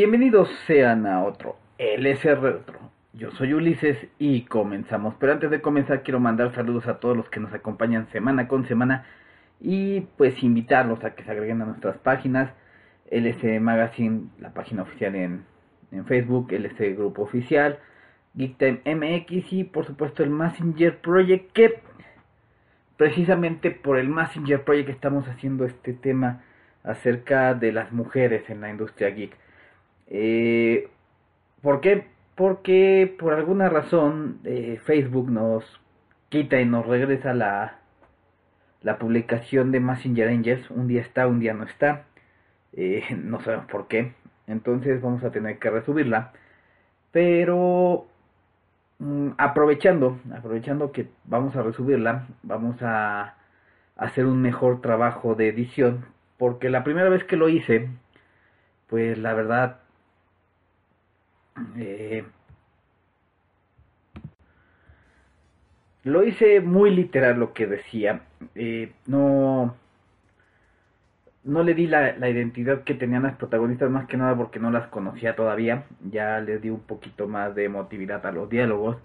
Bienvenidos sean a otro LSR Retro. Yo soy Ulises y comenzamos. Pero antes de comenzar quiero mandar saludos a todos los que nos acompañan semana con semana y pues invitarlos a que se agreguen a nuestras páginas. LS Magazine, la página oficial en, en Facebook, LS Grupo Oficial, Geektime MX y por supuesto el Messenger Project que precisamente por el Messenger Project estamos haciendo este tema acerca de las mujeres en la industria geek. Eh, ¿Por qué? Porque por alguna razón eh, Facebook nos quita y nos regresa la, la publicación de Messenger Angels. Un día está, un día no está. Eh, no sabemos por qué. Entonces vamos a tener que resubirla. Pero mm, aprovechando, aprovechando que vamos a resubirla, vamos a hacer un mejor trabajo de edición. Porque la primera vez que lo hice, pues la verdad eh, lo hice muy literal lo que decía. Eh, no, no le di la, identidad que tenían las protagonistas más que nada porque no las conocía todavía. Ya les di un poquito más de emotividad a los diálogos.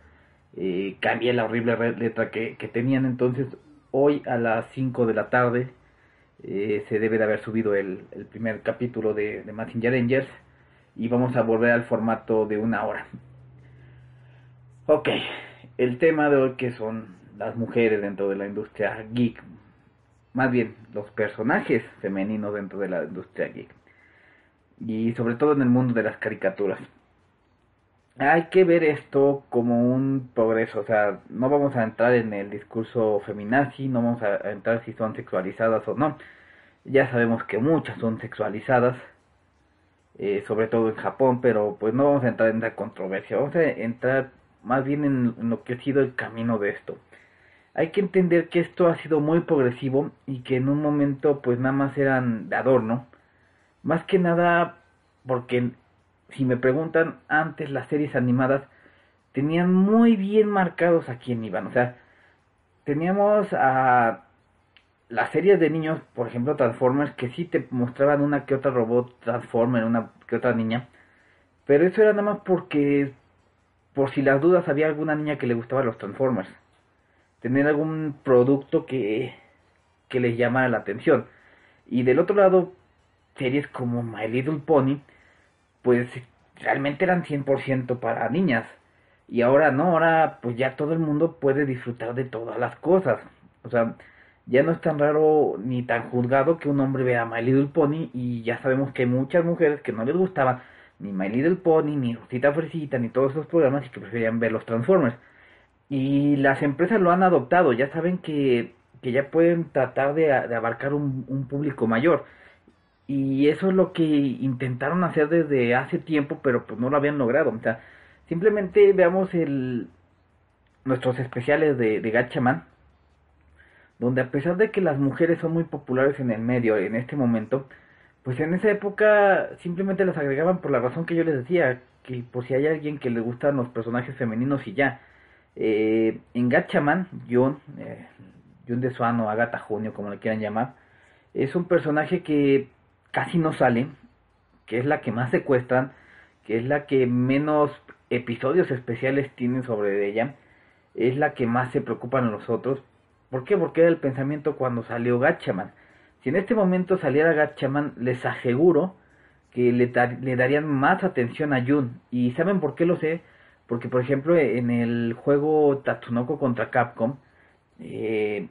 Eh, cambié la horrible letra que, tenían. Entonces hoy a las 5 de la tarde se debe de haber subido el, primer capítulo de, de Messenger Rangers y vamos a volver al formato de una hora. Ok, el tema de hoy que son las mujeres dentro de la industria geek, más bien los personajes femeninos dentro de la industria geek y sobre todo en el mundo de las caricaturas. Hay que ver esto como un progreso, o sea, no vamos a entrar en el discurso feminazi, no vamos a entrar si son sexualizadas o no. Ya sabemos que muchas son sexualizadas, eh, sobre todo en Japón, pero pues no vamos a entrar en la controversia, vamos a entrar más bien en, lo que ha sido el camino de esto. Hay que entender que esto ha sido muy progresivo y que en un momento pues nada más eran de adorno. Más que nada porque si me preguntan antes las series animadas tenían muy bien marcados a quién iban. O sea, teníamos a las series de niños, por ejemplo Transformers, que sí te mostraban una que otra robot Transformer, una que otra niña, pero eso era nada más porque, por si las dudas, había alguna niña que le gustaba los Transformers. Tener algún producto que, que les llamara la atención. Y del otro lado, series como My Little Pony, pues realmente eran 100% para niñas. Y ahora no, ahora pues ya todo el mundo puede disfrutar de todas las cosas. O sea, ya no es tan raro ni tan juzgado que un hombre vea My Little Pony y ya sabemos que hay muchas mujeres que no les gustaban ni My Little Pony, ni Rosita Fresita, ni todos esos programas y que preferían ver los Transformers. Y las empresas lo han adoptado, ya saben que, que ya pueden tratar de, abarcar un, un, público mayor. Y eso es lo que intentaron hacer desde hace tiempo, pero pues no lo habían logrado. O sea, simplemente veamos el, nuestros especiales de, de Gatchaman donde a pesar de que las mujeres son muy populares en el medio en este momento, pues en esa época simplemente las agregaban por la razón que yo les decía, que por si hay alguien que le gustan los personajes femeninos y ya. Eh, en Gatchaman, John, eh, John de Swan o Agatha Junio, como le quieran llamar, es un personaje que casi no sale, que es la que más secuestran, que es la que menos episodios especiales tienen sobre ella, es la que más se preocupan los otros, ¿Por qué? Porque era el pensamiento cuando salió Gatchaman. Si en este momento saliera Gatchaman, les aseguro que le, darían más atención a Jun. ¿Y saben por qué lo sé? Porque, por ejemplo, en el juego Tatsunoko contra Capcom, eh,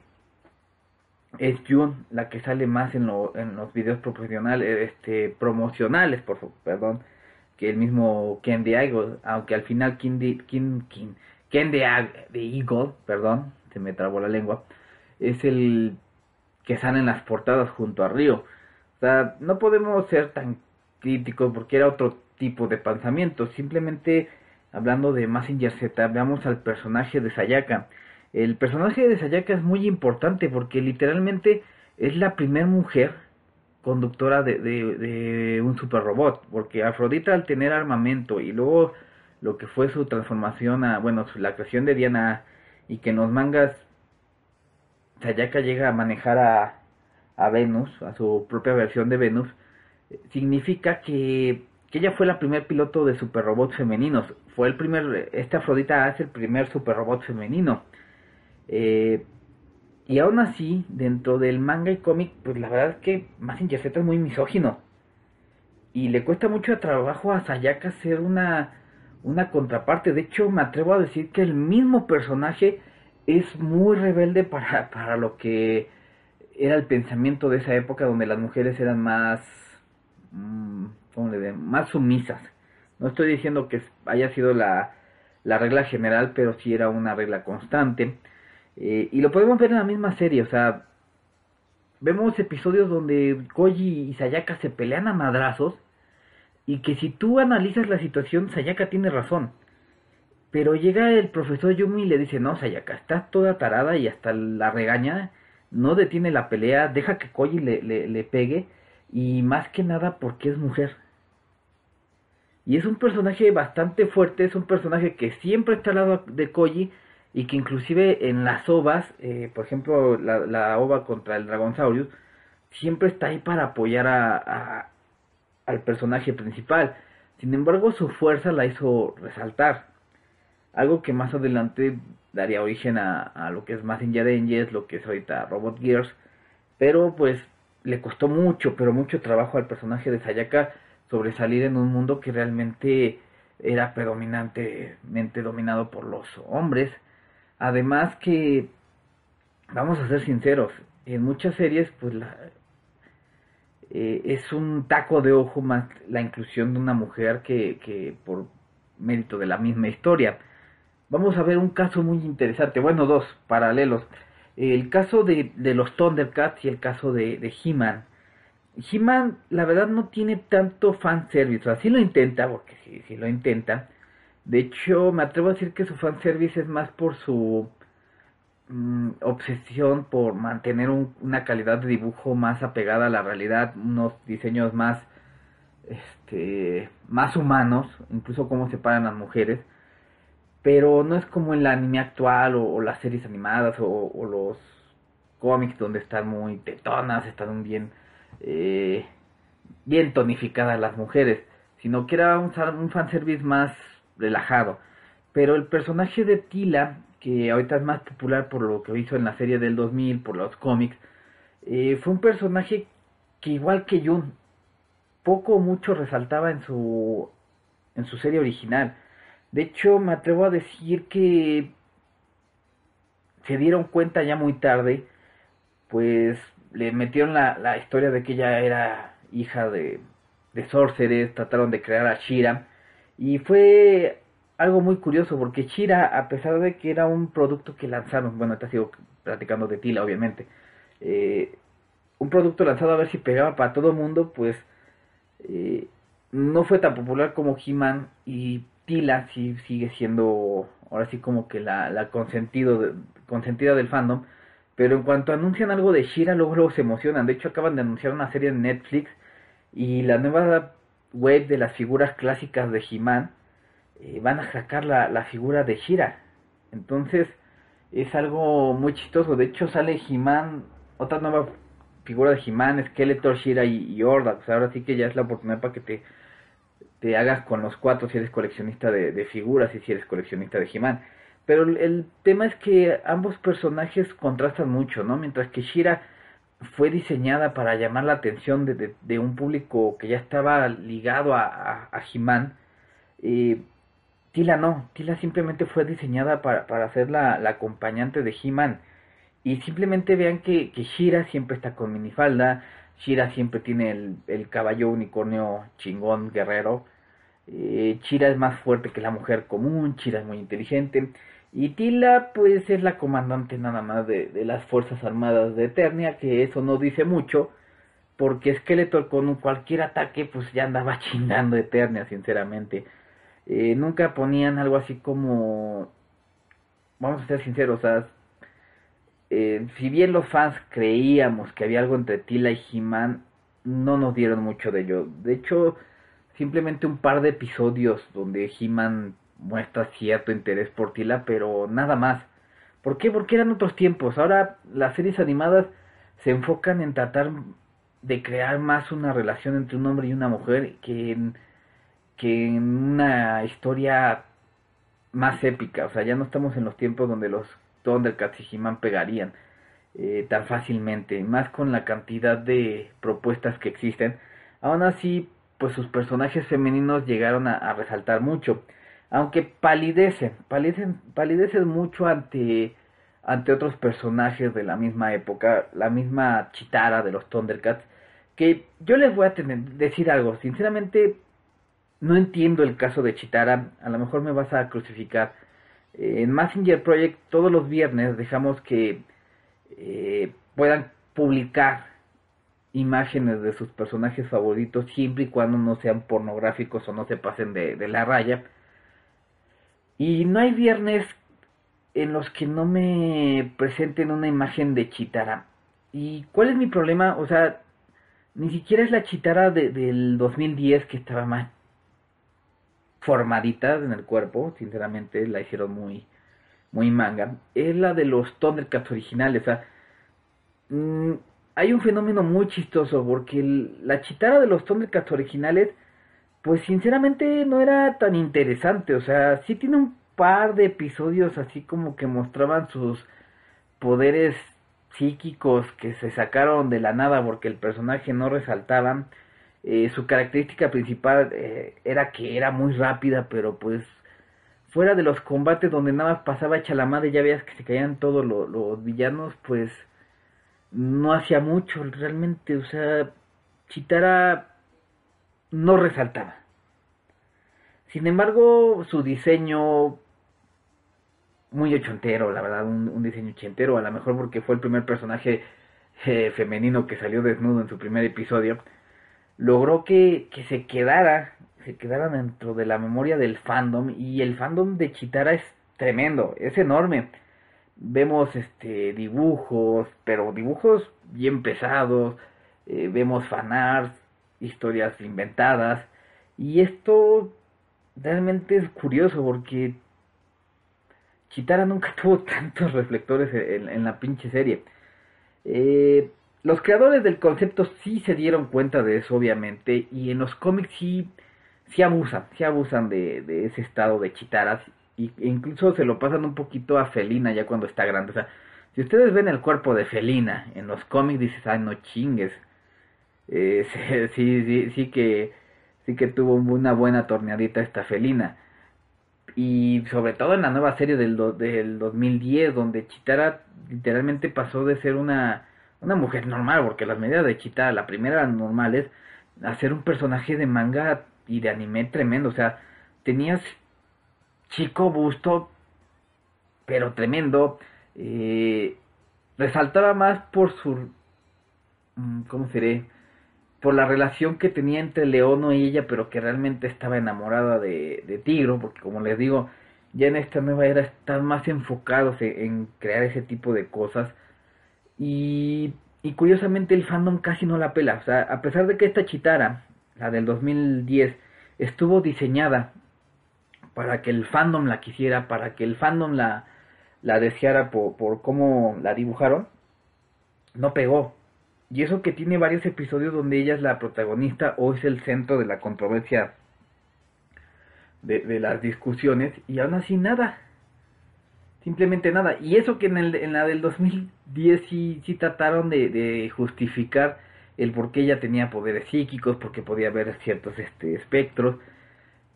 es Jun la que sale más en, los videos profesionales, este, promocionales, por perdón, que el mismo Ken de Eagle, aunque al final Ken de, Ken de Eagle, perdón, se me trabó la lengua, es el que sale las portadas junto a Río. O sea, no podemos ser tan críticos porque era otro tipo de pensamiento. Simplemente hablando de Massinger Z, veamos al personaje de Sayaka. El personaje de Sayaka es muy importante porque literalmente es la primera mujer conductora de, un super robot. Porque Afrodita al tener armamento y luego lo que fue su transformación a, bueno, la creación de Diana y que en los mangas Sayaka llega a manejar a, Venus, a su propia versión de Venus, significa que, que ella fue la primer piloto de super robots femeninos. Fue el primer, esta Afrodita hace el primer super robot femenino. Eh, y aún así, dentro del manga y cómic, pues la verdad es que Massinger Z es muy misógino. Y le cuesta mucho trabajo a Sayaka ser una, una contraparte. De hecho, me atrevo a decir que el mismo personaje es muy rebelde para, para lo que era el pensamiento de esa época donde las mujeres eran más, mm, ¿cómo le más sumisas. No estoy diciendo que haya sido la, la regla general, pero sí era una regla constante. Eh, y lo podemos ver en la misma serie, o sea, vemos episodios donde Koji y Sayaka se pelean a madrazos y que si tú analizas la situación, Sayaka tiene razón. Pero llega el profesor Yumi y le dice, no, Sayaka, estás toda tarada y hasta la regaña, no detiene la pelea, deja que Koji le, le, pegue y más que nada porque es mujer. Y es un personaje bastante fuerte, es un personaje que siempre está al lado de Koji y que inclusive en las ovas, eh, por ejemplo la, la, ova contra el Dragonsaurus, siempre está ahí para apoyar a, al personaje principal. Sin embargo, su fuerza la hizo resaltar. Algo que más adelante daría origen a, lo que es Massinger Angels, lo que es ahorita Robot Gears. Pero pues le costó mucho, pero mucho trabajo al personaje de Sayaka sobresalir en un mundo que realmente era predominantemente dominado por los hombres Además que, vamos a ser sinceros, en muchas series pues la, eh, es un taco de ojo más la inclusión de una mujer que, que por mérito de la misma historia. Vamos a ver un caso muy interesante, bueno, dos paralelos. El caso de, de los Thundercats y el caso de, de He-Man. He-Man, la verdad, no tiene tanto fanservice, o sea, sí lo intenta, porque sí, sí lo intenta, de hecho, me atrevo a decir que su fanservice es más por su obsesión por mantener una calidad de dibujo más apegada a la realidad, unos diseños más, este, más humanos, incluso cómo separan las mujeres. Pero no es como en el anime actual o, las series animadas o, los cómics donde están muy tetonas, están bien, eh, bien tonificadas las mujeres, sino que era un, un fanservice más relajado. Pero el personaje de Tila, que ahorita es más popular por lo que hizo en la serie del 2000, por los cómics, eh, fue un personaje que igual que Jun, poco o mucho resaltaba en su, en su serie original. De hecho, me atrevo a decir que se dieron cuenta ya muy tarde, pues le metieron la, la historia de que ella era hija de, de sorceres, trataron de crear a Shira y fue algo muy curioso porque Shira, a pesar de que era un producto que lanzaron, bueno, te sigo platicando de Tila, obviamente, eh, un producto lanzado a ver si pegaba para todo el mundo, pues eh, no fue tan popular como He-Man y Tila sí sigue siendo ahora sí como que la, la consentido consentida del fandom. Pero en cuanto anuncian algo de Shira, luego, luego se emocionan. De hecho, acaban de anunciar una serie en Netflix y la nueva web de las figuras clásicas de He-Man, eh, van a sacar la, la, figura de Shira. Entonces es algo muy chistoso. De hecho sale He-Man, otra nueva figura de He-Man, Skeletor, Shira y, y ahora sí que ya es la oportunidad para que te, te hagas con los cuatro si eres coleccionista de, figuras y si eres coleccionista de He-Man. Pero el, tema es que ambos personajes contrastan mucho, ¿no? Mientras que Shira fue diseñada para llamar la atención de, un público que ya estaba ligado a, a, He-Man. Eh, Tila no, Tila simplemente fue diseñada para, para ser la, acompañante de He-Man. Y simplemente vean que, que Shira siempre está con minifalda, Shira siempre tiene el, el caballo unicornio chingón guerrero. Eh, Shira es más fuerte que la mujer común, Shira es muy inteligente. Y Tila, pues, es la comandante nada más de, de, las Fuerzas Armadas de Eternia, que eso no dice mucho, porque Skeletor con cualquier ataque, pues ya andaba chingando Eternia, sinceramente. Eh, nunca ponían algo así como. Vamos a ser sinceros, o sea, eh, si bien los fans creíamos que había algo entre Tila y He-Man, no nos dieron mucho de ello. De hecho, simplemente un par de episodios donde He-Man muestra cierto interés por Tila, pero nada más. ¿Por qué? Porque eran otros tiempos. Ahora las series animadas se enfocan en tratar de crear más una relación entre un hombre y una mujer que en, que en una historia más épica. O sea, ya no estamos en los tiempos donde los Thundercats y He-Man pegarían eh, tan fácilmente, más con la cantidad de propuestas que existen. Aún así, pues sus personajes femeninos llegaron a, resaltar mucho, aunque palidecen, palidecen, palidecen mucho ante ante otros personajes de la misma época, la misma Chitara de los Thundercats, que yo les voy a tener, decir algo, sinceramente no entiendo el caso de Chitara, a lo mejor me vas a crucificar. en Messenger Project todos los viernes dejamos que eh, puedan publicar imágenes de sus personajes favoritos siempre y cuando no sean pornográficos o no se pasen de, la raya. Y no hay viernes en los que no me presenten una imagen de Chitara. ¿Y cuál es mi problema? O sea, ni siquiera es la Chitara de, del 2010 que estaba más formadita en el cuerpo, sinceramente la hicieron muy muy manga, es la de los Thundercats originales. O sea, mm, hay un fenómeno muy chistoso porque la Chitara de los Thundercats originales, pues sinceramente no era tan interesante. O sea, sí tiene un par de episodios así como que mostraban sus poderes psíquicos que se sacaron de la nada porque el personaje no resaltaba. Eh, su característica principal eh, era que era muy rápida, pero pues fuera de los combates donde nada más pasaba hecha la ya veías que se caían todos los villanos, pues no hacía mucho realmente, o sea, Chitara no resaltaba. Sin embargo, su diseño muy ochentero, la verdad, un, diseño ochentero, a lo mejor porque fue el primer personaje eh, femenino que salió desnudo en su primer episodio, logró que, que se quedara se quedara dentro de la memoria del fandom y el fandom de Chitara es tremendo, es enorme. Vemos este dibujos, pero dibujos bien pesados, eh, vemos fanarts, historias inventadas y esto realmente es curioso porque Chitara nunca tuvo tantos reflectores en, la pinche serie. Eh, los creadores del concepto sí se dieron cuenta de eso, obviamente, y en los cómics sí sí abusan, sí abusan de, de ese estado de chitaras y, incluso se lo pasan un poquito a Felina ya cuando está grande. O sea, si ustedes ven el cuerpo de Felina en los cómics dices, ay no chingues. Eh, sí, sí, sí que sí que tuvo una buena torneadita esta Felina. Y sobre todo en la nueva serie del, del 2010, donde Chitara literalmente pasó de ser una, una mujer normal, porque las medidas de Chitara, la primera eran normales, a ser un personaje de manga y de anime tremendo. O sea, tenías chico busto, pero tremendo. Eh, resaltaba más por su. Mm, ¿Cómo seré? Por la relación que tenía entre Leono y ella, pero que realmente estaba enamorada de, de Tigro, porque como les digo, ya en esta nueva era están más enfocados en, en crear ese tipo de cosas. Y, y curiosamente el fandom casi no la pela. O sea, a pesar de que esta Chitara la del 2010, estuvo diseñada para que el fandom la quisiera, para que el fandom la, la deseara por, por cómo la dibujaron, no pegó. Y eso que tiene varios episodios donde ella es la protagonista o es el centro de la controversia de, de las discusiones y aún así nada. Simplemente nada. Y eso que en, la del 2010 sí, sí trataron de, justificar el por qué ella tenía poderes psíquicos, porque podía ver ciertos este, espectros.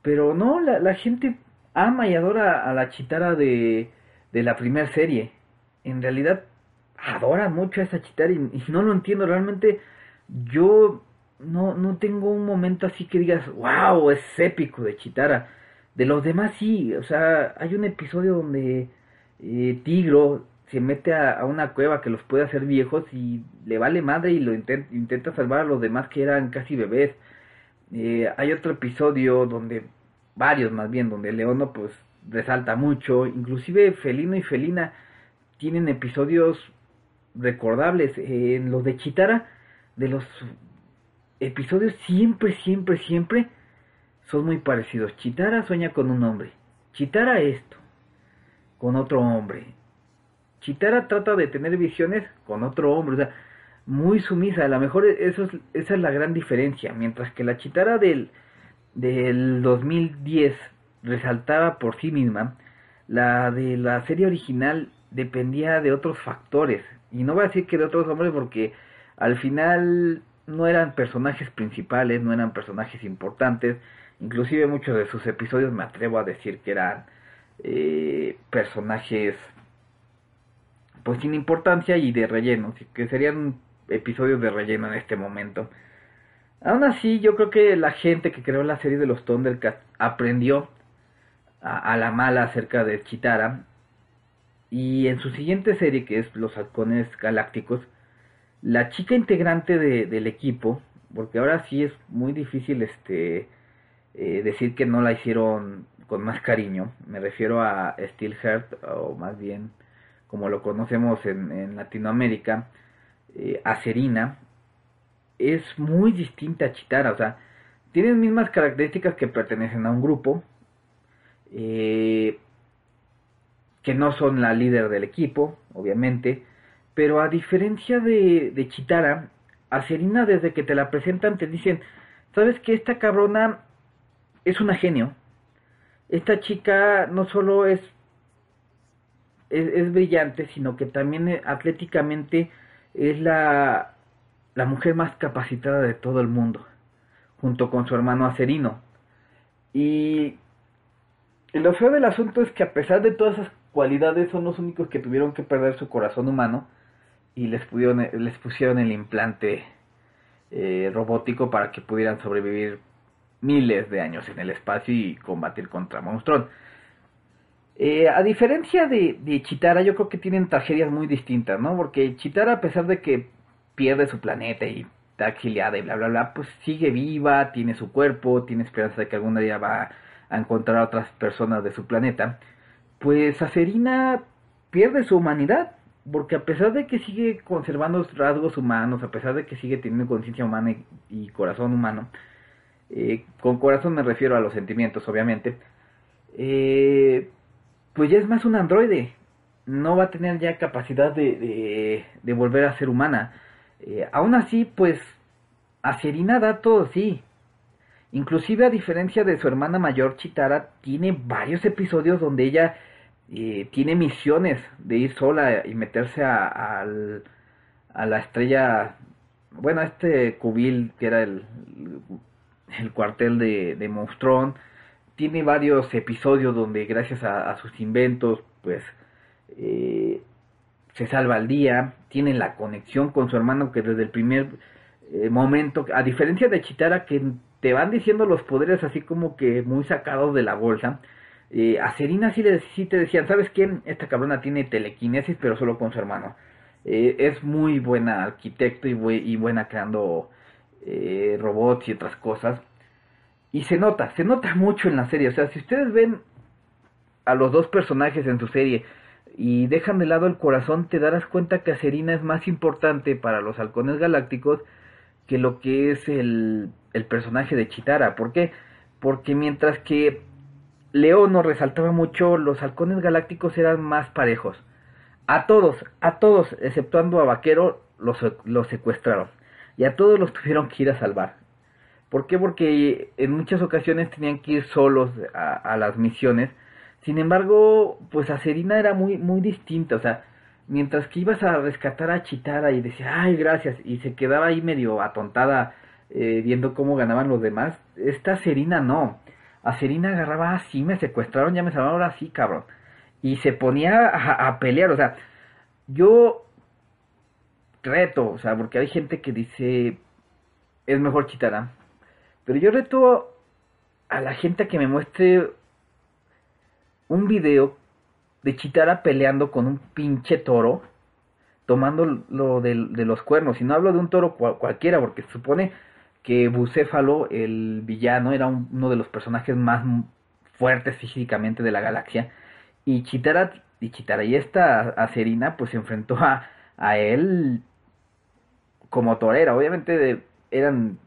Pero no, la, la gente ama y adora a la chitara de, de la primera serie. En realidad adora mucho a esa chitara y, no lo entiendo. Realmente yo no, no tengo un momento así que digas, wow, es épico de chitara. De los demás sí, o sea, hay un episodio donde eh, Tigro se mete a, una cueva que los puede hacer viejos y le vale madre y lo intenta, salvar a los demás que eran casi bebés. Eh, hay otro episodio donde, varios más bien, donde Leono pues resalta mucho, inclusive Felino y Felina tienen episodios recordables. en los de Chitara, de los episodios siempre, siempre, siempre son muy parecidos. Chitara sueña con un hombre. Chitara esto, con otro hombre. Chitara trata de tener visiones con otro hombre, o sea, muy sumisa, a lo mejor eso es, esa es la gran diferencia, mientras que la Chitara del, del 2010 resaltaba por sí misma, la de la serie original dependía de otros factores. Y no voy a decir que de otros hombres porque al final no eran personajes principales, no eran personajes importantes. Inclusive muchos de sus episodios me atrevo a decir que eran eh, personajes pues sin importancia y de relleno, que serían episodios de relleno en este momento. Aún así, yo creo que la gente que creó la serie de los Thundercats aprendió a, la mala acerca de Chitara. Y en su siguiente serie, que es Los Halcones Galácticos, la chica integrante del equipo, porque ahora sí es muy difícil este eh, decir que no la hicieron con más cariño. Me refiero a Steelheart, o más bien como lo conocemos en, Latinoamérica, eh, a Serina, es muy distinta a Chitara. O sea, tienen mismas características que pertenecen a un grupo, eh, que no son la líder del equipo, obviamente, pero a diferencia de, de Chitara, a Serina desde que te la presentan te dicen, sabes que esta cabrona es una genio, esta chica no solo es, es, brillante, sino que también eh, atléticamente es la, la mujer más capacitada de todo el mundo, junto con su hermano Acerino. Y lo feo del asunto es que a pesar de todas esas cualidades son los únicos que tuvieron que perder su corazón humano y les, pudieron, les pusieron el implante eh, robótico para que pudieran sobrevivir miles de años en el espacio y combatir contra Monstrón. Eh, a diferencia de, Chitara, yo creo que tienen tragedias muy distintas, ¿no? Porque Chitara, a pesar de que pierde su planeta y está exiliada y bla, bla, bla, pues sigue viva, tiene su cuerpo, tiene esperanza de que algún día va a encontrar a otras personas de su planeta, pues Acerina pierde su humanidad, porque a pesar de que sigue conservando rasgos humanos, a pesar de que sigue teniendo conciencia humana y, corazón humano, eh, con corazón me refiero a los sentimientos, obviamente, eh, pues ya es más un androide, no va a tener ya capacidad de, de, volver a ser humana. Eh, aún así, pues, Acerina da todo sí, Inclusive a diferencia de su hermana mayor Chitara, tiene varios episodios donde ella eh, tiene misiones de ir sola y meterse a, la estrella, bueno, este cubil que era el, el cuartel de, de Monstrón. Tiene varios episodios donde gracias a, sus inventos, pues, eh, se salva al día. Tiene la conexión con su hermano que desde el primer eh, momento, a diferencia de Chitara que te van diciendo los poderes así como que muy sacados de la bolsa. Eh, a Serina sí, te decían, ¿sabes qué? Esta cabrona tiene telequinesis, pero solo con su hermano. Eh, es muy buena arquitecto y, y buena creando eh, robots y otras cosas. Y se nota, se nota mucho en la serie. O sea, si ustedes ven a los dos personajes en su serie y dejan de lado el corazón, te darás cuenta que Serina es más importante para los halcones galácticos que lo que es el, el personaje de Chitara. ¿Por qué? Porque mientras que Leo nos resaltaba mucho, los halcones galácticos eran más parejos. A todos, a todos, exceptuando a Vaquero, los, los secuestraron. Y a todos los tuvieron que ir a salvar. ¿Por qué? Porque en muchas ocasiones tenían que ir solos a, a las misiones. Sin embargo, pues a Serina era muy, muy distinta. O sea, mientras que ibas a rescatar a Chitara y decía, ay, gracias, y se quedaba ahí medio atontada eh, viendo cómo ganaban los demás, esta Serina no. A Serina agarraba así, me secuestraron, ya me salvaron, ahora sí, cabrón. Y se ponía a, pelear, o sea, yo reto, o sea, porque hay gente que dice, es mejor Chitara, pero yo reto a la gente que me muestre un video de Chitara peleando con un pinche toro, tomando lo de, los cuernos. Y no hablo de un toro cualquiera, porque se supone que Bucéfalo, el villano, era uno de los personajes más fuertes físicamente de la galaxia. Y Chitara, y Chitara y esta Acerina, pues se enfrentó a, a él como torera. Obviamente eran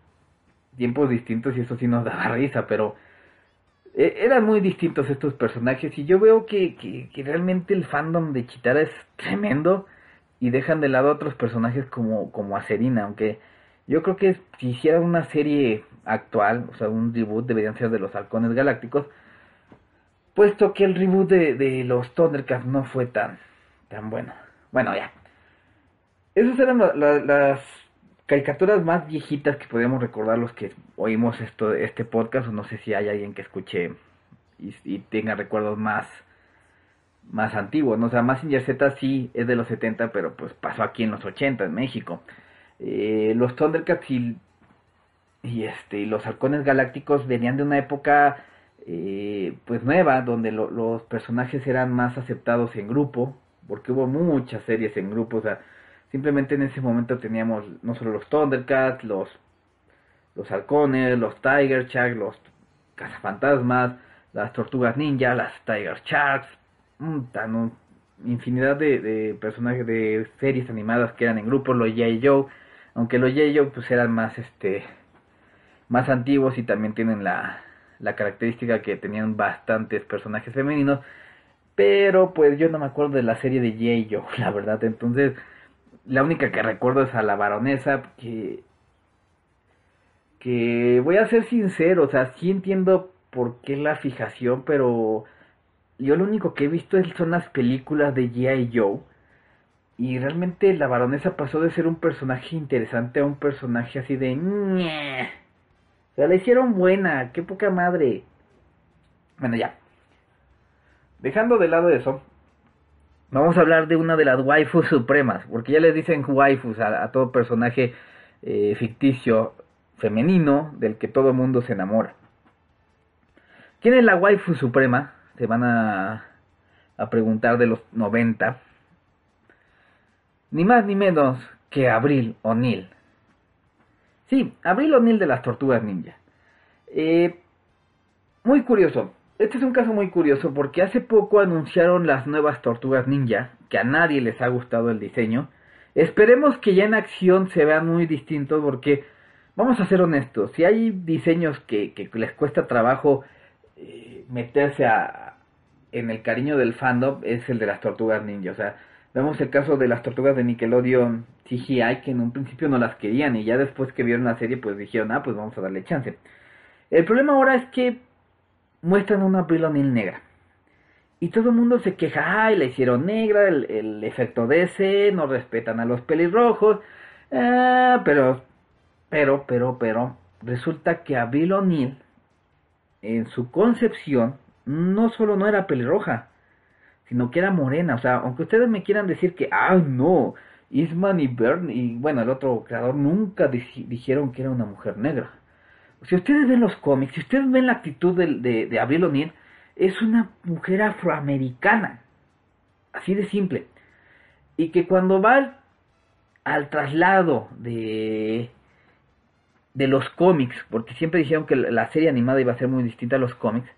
tiempos distintos y eso sí nos daba risa, pero e, eran muy distintos estos personajes y yo veo que, que, realmente el fandom de Chitara es tremendo y dejan de lado otros personajes como, como a Serina, aunque yo creo que si hicieran una serie actual, o sea, un reboot deberían ser de los halcones galácticos, puesto que el reboot de, de los Thundercats no fue tan, tan bueno. Bueno, ya. Esas eran las caricaturas más viejitas que podríamos recordar los que oímos esto, este podcast, o no sé si hay alguien que escuche y, tenga recuerdos más más antiguos, ¿no? o sea, Massinger Z sí es de los 70, pero pues pasó aquí en los 80 en México. Eh, los Thundercats y, y, este, los halcones galácticos venían de una época eh, pues nueva, donde los personajes eran más aceptados en grupo, porque hubo muchas series en grupo, o sea, simplemente en ese momento teníamos no solo los Thundercats, los, los halcones, los Tiger Sharks, los cazafantasmas, las tortugas ninja, las Tiger Sharks, tan, infinidad de, de, personajes de series animadas que eran en grupos, los J. Joe, aunque los J. Joe pues eran más este más antiguos y también tienen la, la característica que tenían bastantes personajes femeninos, pero pues yo no me acuerdo de la serie de J. Joe, la verdad, entonces la única que recuerdo es a la baronesa que que voy a ser sincero, o sea, sí entiendo por qué la fijación, pero yo lo único que he visto son las películas de G.I. Joe. Y realmente la baronesa pasó de ser un personaje interesante a un personaje así de... O sea, la hicieron buena, qué poca madre. Bueno, ya. Dejando de lado eso, vamos a hablar de una de las waifus supremas, porque ya les dicen waifus a, todo personaje eh, ficticio femenino del que todo el mundo se enamora. ¿Quién es la waifu suprema? Se van a, a preguntar de los 90. Ni más ni menos que Abril O'Neill. Sí, Abril O'Neill de las Tortugas Ninja. Eh, muy curioso. Este es un caso muy curioso porque hace poco anunciaron las nuevas Tortugas Ninja, que a nadie les ha gustado el diseño. Esperemos que ya en acción se vean muy distintos porque, vamos a ser honestos, si hay diseños que, les cuesta trabajo eh, meterse a, en el cariño del fandom es el de las tortugas ninja. O sea, vemos el caso de las tortugas de Nickelodeon CGI que en un principio no las querían y ya después que vieron la serie pues dijeron, ah, pues vamos a darle chance. El problema ahora es que muestran una Abril negra. Y todo el mundo se queja, ay, la hicieron negra, el, efecto de ese, no respetan a los pelirrojos. Ah, pero, pero, pero, pero, resulta que Abril O'Neill en su concepción no solo no era pelirroja, sino que era morena. O sea, aunque ustedes me quieran decir que, ah, no, Isman y Bern y bueno, el otro creador nunca dijeron que era una mujer negra. Si ustedes ven los cómics, si ustedes ven la actitud de, de, de Avril O'Neill, es una mujer afroamericana. Así de simple. Y que cuando va al traslado de de los cómics, porque siempre dijeron que la serie animada iba a ser muy distinta a los cómics,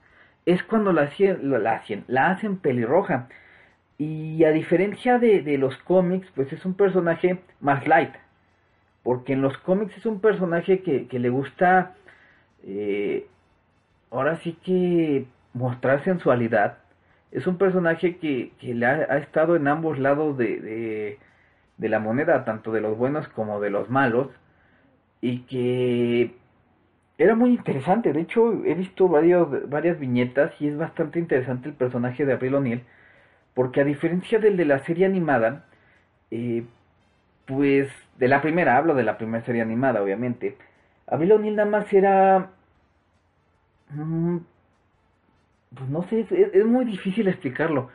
es cuando la, la, la hacen pelirroja. Y a diferencia de, de, los cómics, pues es un personaje más light. Porque en los cómics es un personaje que le gusta, eh, ahora sí que mostrar sensualidad. Es un personaje que, que le ha, ha, estado en ambos lados de, de, la moneda, tanto de los buenos como de los malos y que era muy interesante. De hecho, he visto varias viñetas y es bastante interesante el personaje de Abril O'Neill, porque a diferencia del de la serie animada, eh, pues de la primera, hablo de la primera serie animada, obviamente, Abril O'Neill nada más era... Mm, pues no sé, es, muy difícil explicarlo,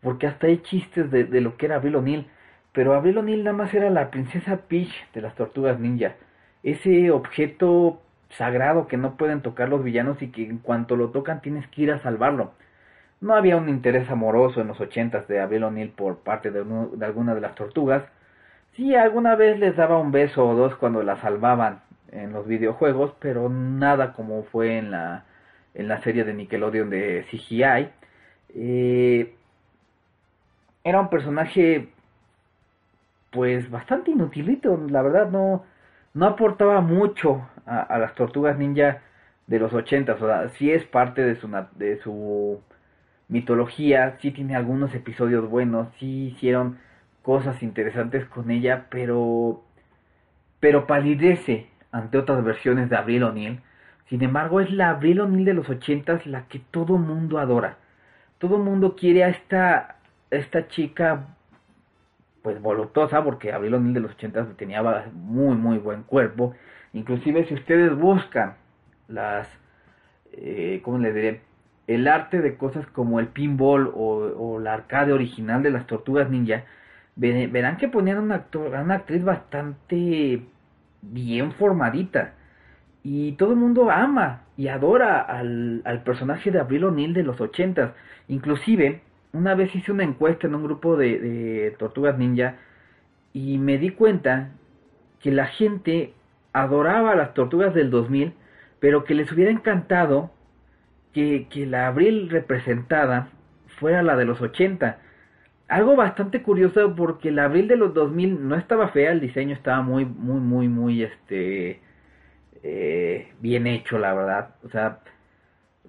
porque hasta hay chistes de, lo que era Abril O'Neill, pero Abril O'Neill nada más era la princesa Peach de las tortugas ninja ese objeto sagrado que no pueden tocar los villanos y que en cuanto lo tocan tienes que ir a salvarlo. No había un interés amoroso en los ochentas de Abel O'Neill por parte de, de, alguna de las tortugas. Sí, alguna vez les daba un beso o dos cuando la salvaban en los videojuegos, pero nada como fue en la, en la serie de Nickelodeon de CGI. Eh, era un personaje pues bastante inutilito, la verdad no no aportaba mucho a, las tortugas ninja de los ochentas, o sea, sí es parte de su, de su mitología, sí tiene algunos episodios buenos, sí hicieron cosas interesantes con ella, pero pero palidece ante otras versiones de Abril O'Neill. Sin embargo, es la Abril O'Neill de los ochentas la que todo mundo adora. Todo mundo quiere a esta, esta chica pues voluptuosa, porque Abril O'Neill de los ochentas tenía muy muy buen cuerpo. Inclusive si ustedes buscan las, eh, ¿cómo le diré? El arte de cosas como el pinball o, o la arcade original de las tortugas ninja, verán que ponían una, actor, una actriz bastante bien formadita. Y todo el mundo ama y adora al, al personaje de Abril O'Neill de los ochentas. Inclusive, una vez hice una encuesta en un grupo de, tortugas ninja y me di cuenta que la gente adoraba las tortugas del 2000, pero que les hubiera encantado que, que la Abril representada fuera la de los 80 algo bastante curioso porque el abril de los 2000 no estaba fea, el diseño estaba muy, muy, muy, muy, este, eh, bien hecho, la verdad. O sea,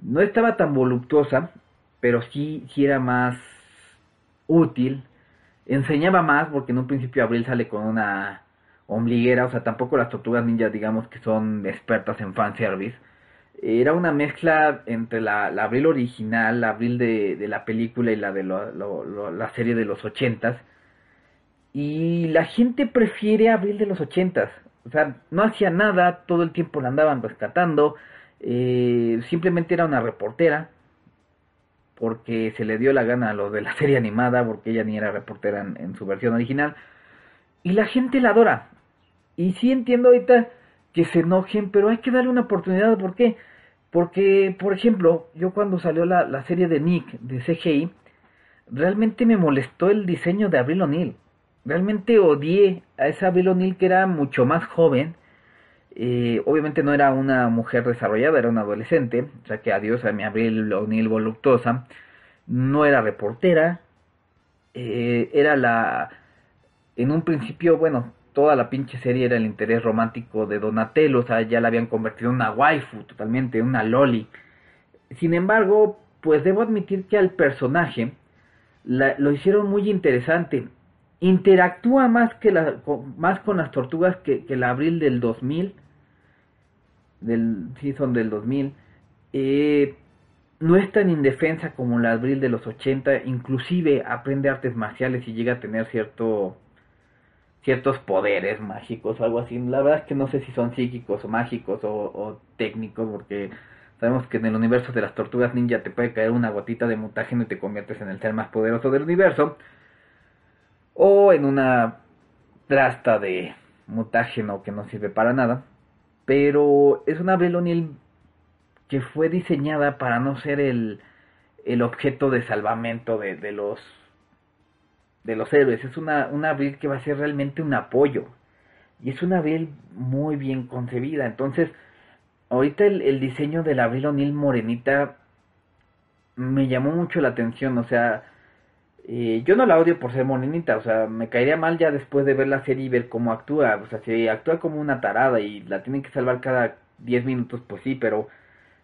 no estaba tan voluptuosa, pero sí, sí era más útil. Enseñaba más porque en un principio Abril sale con una ombliguera, o sea, tampoco las tortugas ninjas digamos que son expertas en fanservice era una mezcla entre la, Abril original, la Abril de, la película y la de la serie de los ochentas. Y la gente prefiere Abril de los ochentas. O sea, no hacía nada, todo el tiempo la andaban rescatando. Eh, simplemente era una reportera. Porque se le dio la gana a lo de la serie animada, porque ella ni era reportera en, en su versión original. Y la gente la adora. Y sí entiendo ahorita que se enojen, pero hay que darle una oportunidad. ¿Por qué? Porque, por ejemplo, yo cuando salió la, la serie de Nick de CGI, realmente me molestó el diseño de Abril O'Neill. Realmente odié a esa Abril O'Neill que era mucho más joven. Eh, obviamente no era una mujer desarrollada, era una adolescente. O sea que adiós a mi Abril O'Neill voluptuosa. No era reportera. Eh, era la... En un principio, bueno, toda la pinche serie era el interés romántico de Donatello, o sea, ya la habían convertido en una waifu totalmente, una loli. Sin embargo, pues debo admitir que al personaje lo hicieron muy interesante. Interactúa más que la, con, más con las tortugas que, que el abril del 2000, del season del 2000. Eh, no es tan indefensa como la abril de los 80, inclusive aprende artes marciales y llega a tener cierto ciertos poderes mágicos o algo así. La verdad es que no sé si son psíquicos o mágicos o, técnicos, porque sabemos que en el universo de las tortugas ninja te puede caer una gotita de mutágeno y te conviertes en el ser más poderoso del universo. O en una plasta de mutágeno que no sirve para nada. Pero es una Abril que fue diseñada para no ser el, el objeto de salvamento de, de los de los héroes. Es una, una abril que va a ser realmente un apoyo. Y es una abril muy bien concebida. Entonces, ahorita el, diseño de la abril O'Neill morenita me llamó mucho la atención. O sea, eh, yo no la odio por ser morenita. O sea, me caería mal ya después de ver la serie y ver cómo actúa. O sea, si actúa como una tarada y la tienen que salvar cada 10 minutos, pues sí, pero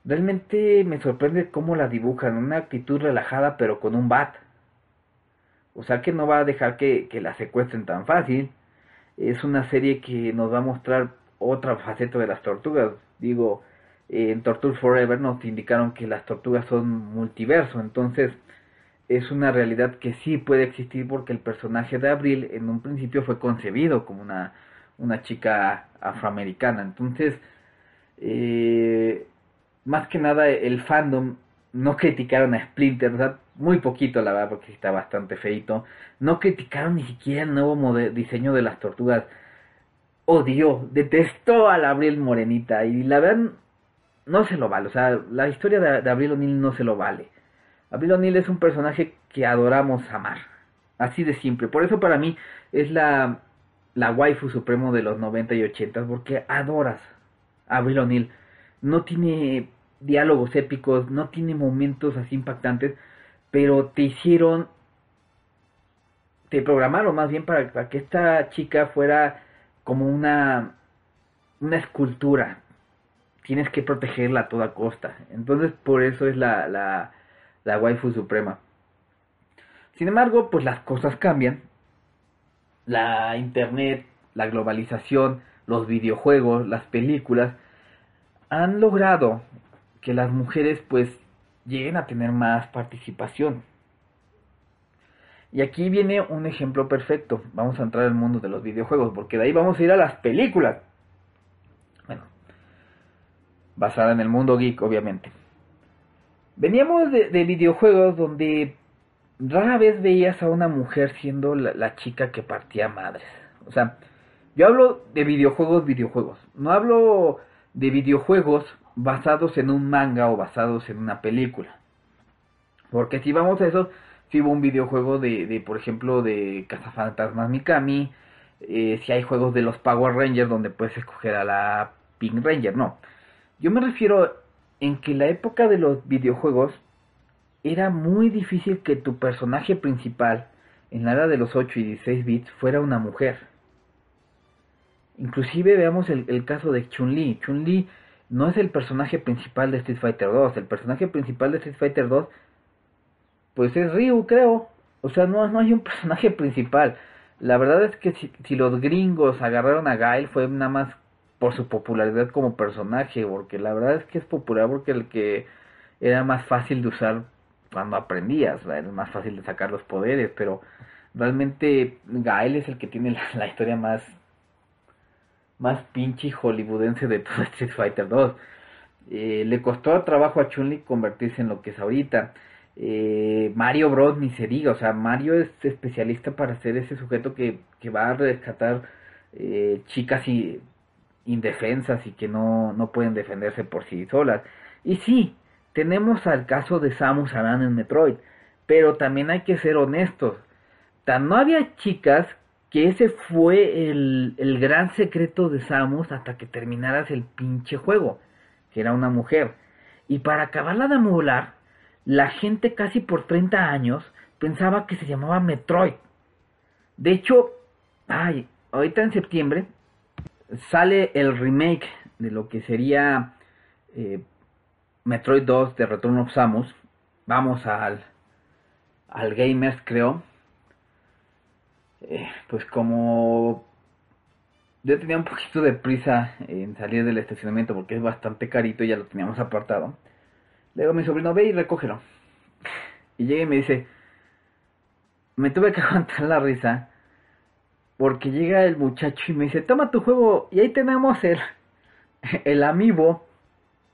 realmente me sorprende cómo la dibujan. Una actitud relajada, pero con un bat. O sea que no va a dejar que, la secuestren tan fácil. Es una serie que nos va a mostrar otra faceta de las tortugas. Digo, en Torture Forever nos indicaron que las tortugas son multiverso. Entonces es una realidad que sí puede existir porque el personaje de Abril en un principio fue concebido como una, una chica afroamericana. Entonces, eh, más que nada el fandom no criticaron a Splinter, ¿verdad? muy poquito la verdad porque está bastante feito. No criticaron ni siquiera el nuevo diseño de las tortugas. Odió, detestó a la Abril Morenita y la verdad no se lo vale. O sea, la historia de, Abril O'Neill no se lo vale. Abril O'Neill es un personaje que adoramos amar. Así de simple. Por eso para mí es la, la waifu supremo de los 90 y 80 porque adoras a Abril O'Neill. No tiene diálogos épicos, no tiene momentos así impactantes, pero te hicieron, te programaron más bien para, que esta chica fuera como una, una escultura. Tienes que protegerla a toda costa. Entonces por eso es la, la, la waifu suprema. Sin embargo, pues las cosas cambian. La internet, la globalización, los videojuegos, las películas, han logrado que las mujeres pues lleguen a tener más participación. Y aquí viene un ejemplo perfecto. Vamos a entrar al mundo de los videojuegos, porque de ahí vamos a ir a las películas. Bueno, basada en el mundo geek, obviamente. Veníamos de, videojuegos donde rara vez veías a una mujer siendo la, la, chica que partía madres. O sea, yo hablo de videojuegos, videojuegos. No hablo de videojuegos basados en un manga o basados en una película. Porque si vamos a eso, si hubo un videojuego de, de por ejemplo, de Cazafantasmas Mikami, eh, si hay juegos de los Power Rangers donde puedes escoger a la Pink Ranger, no. Yo me refiero en que la época de los videojuegos era muy difícil que tu personaje principal en la era de los 8 y 16 bits fuera una mujer. Inclusive veamos el, el caso de Chun-Li. Chun-Li no es el personaje principal de Street Fighter 2. El personaje principal de Street Fighter 2 pues es Ryu, creo. O sea, no, no hay un personaje principal. La verdad es que si, los gringos agarraron a Gail fue nada más por su popularidad como personaje, porque la verdad es que es popular porque el que era más fácil de usar cuando aprendías, era más fácil de sacar los poderes, pero realmente Gael es el que tiene la, historia más más pinche hollywoodense de todo Street Fighter 2. Eh, le costó trabajo a Chun-Li convertirse en lo que es ahorita. Eh, Mario Bros. ni se diga, o sea, Mario es especialista para ser ese sujeto que, que va a rescatar eh, chicas y, indefensas y que no, no pueden defenderse por sí solas. Y sí, tenemos al caso de Samus Aran en Metroid, pero también hay que ser honestos. Tan no había chicas que ese fue el, el gran secreto de Samus hasta que terminaras el pinche juego, que era una mujer. Y para acabarla de molar, la gente casi por 30 años pensaba que se llamaba Metroid. De hecho, ay, ahorita en septiembre sale el remake de lo que sería eh, Metroid 2 de Return of Samus. Vamos al, al Gamers, creo. Eh, pues como yo tenía un poquito de prisa en salir del estacionamiento porque es bastante carito y ya lo teníamos apartado. Le digo a mi sobrino, ve y recógelo. Y llega y me dice, me tuve que aguantar la risa. Porque llega el muchacho y me dice, toma tu juego. Y ahí tenemos el, el amiibo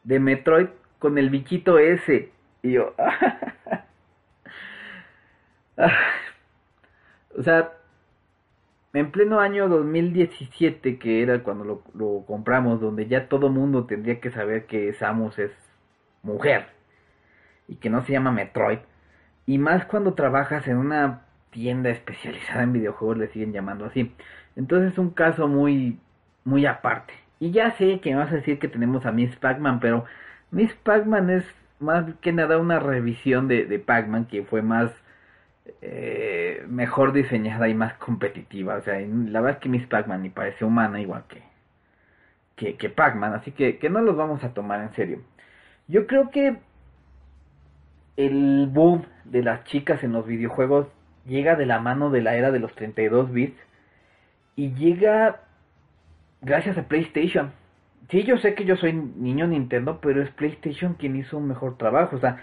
de Metroid con el bichito ese. Y yo, o sea, en pleno año 2017, que era cuando lo, compramos, donde ya todo mundo tendría que saber que Samus es mujer y que no se llama Metroid. Y más cuando trabajas en una tienda especializada en videojuegos le siguen llamando así. Entonces es un caso muy muy aparte. Y ya sé que vas a decir que tenemos a Miss Pac-Man, pero Miss Pac-Man es más que nada una revisión de, de Pac-Man que fue más eh, mejor diseñada y más competitiva. O sea, la verdad es que Miss Pac-Man ni parece humana igual que, que, que Pac-Man, así que, que no los vamos a tomar en serio. Yo creo que el boom de las chicas en los videojuegos llega de la mano de la era de los 32 bits y llega gracias a PlayStation. Sí, yo sé que yo soy niño Nintendo, pero es PlayStation quien hizo un mejor trabajo. O sea,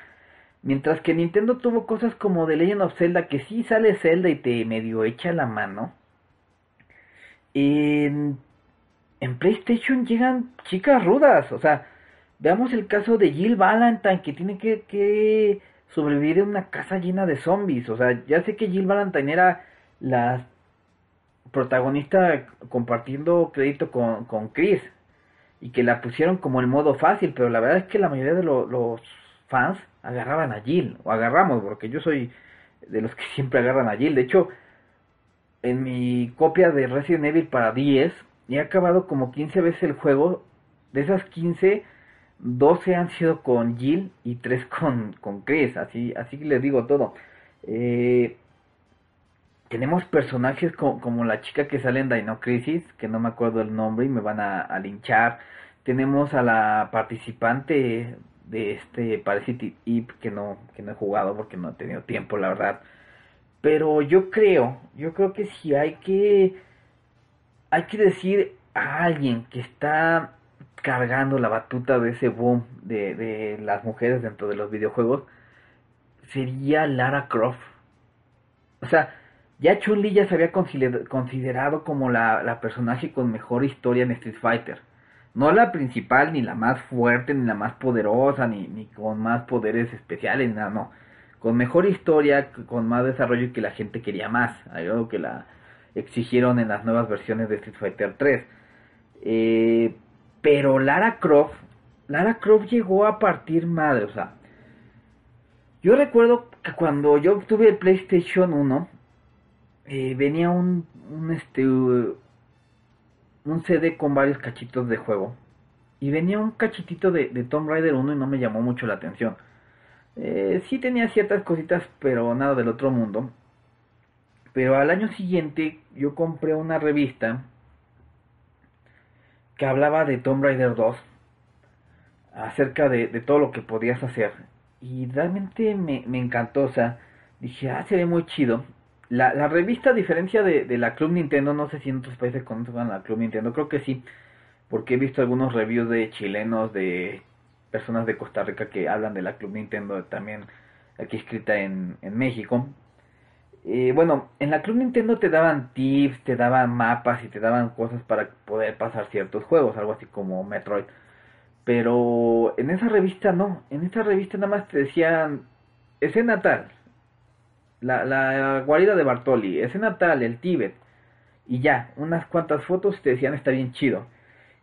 mientras que Nintendo tuvo cosas como The Legend of Zelda, que sí sale Zelda y te medio echa la mano. En, en PlayStation llegan chicas rudas. O sea, veamos el caso de Jill Valentine, que tiene que, que sobrevivir en una casa llena de zombies. O sea, ya sé que Jill Valentine era la protagonista compartiendo crédito con, con Chris y que la pusieron como el modo fácil, pero la verdad es que la mayoría de los fans agarraban a Jill, o agarramos, porque yo soy de los que siempre agarran a Jill. De hecho, en mi copia de Resident Evil para 10, he acabado como 15 veces el juego. De esas 15, 12 han sido con Jill y 3 con, con Chris, así, así les digo todo. Eh, tenemos personajes como, la chica que sale en Dino Crisis, que no me acuerdo el nombre y me van a, linchar. Tenemos a la participante de este Parasite Eve que no, que no he jugado porque no he tenido tiempo, la verdad. Pero yo creo, yo creo que si hay que, hay que decir a alguien que está cargando la batuta de ese boom de, de las mujeres dentro de los videojuegos, sería Lara Croft. O sea, ya Chun-Li ya se había considerado como la, la, personaje con mejor historia en Street Fighter. No la principal, ni la más fuerte, ni la más poderosa, ni, ni con más poderes especiales, nada, no. Con mejor historia, con más desarrollo y que la gente quería más. Algo que la exigieron en las nuevas versiones de Street Fighter 3. Eh, pero Lara Croft, Lara Croft llegó a partir madre, o sea, yo recuerdo que cuando yo obtuve el PlayStation 1, eh, venía un, un, este, CD con varios cachitos de juego. Y venía un cachitito de, de Tomb Raider 1 y no me llamó mucho la atención. Eh, sí tenía ciertas cositas, pero nada del otro mundo. Pero al año siguiente yo compré una revista que hablaba de Tomb Raider 2, acerca de, de todo lo que podías hacer y realmente me, me encantó, o sea, dije, ah, se ve muy chido. La, la revista, a diferencia de, de, la Club Nintendo, no sé si en otros países conocen la Club Nintendo, creo que sí, porque he visto algunos reviews de chilenos, de personas de Costa Rica que hablan de la Club Nintendo, también aquí escrita en, en México. Eh, bueno, en la Club Nintendo te daban tips, te daban mapas y te daban cosas para poder pasar ciertos juegos, algo así como Metroid. Pero en esa revista no, en esa revista nada más te decían escena tal, la, la guarida de Bartoli, escena tal, el Tíbet, y ya, unas cuantas fotos te decían está bien chido.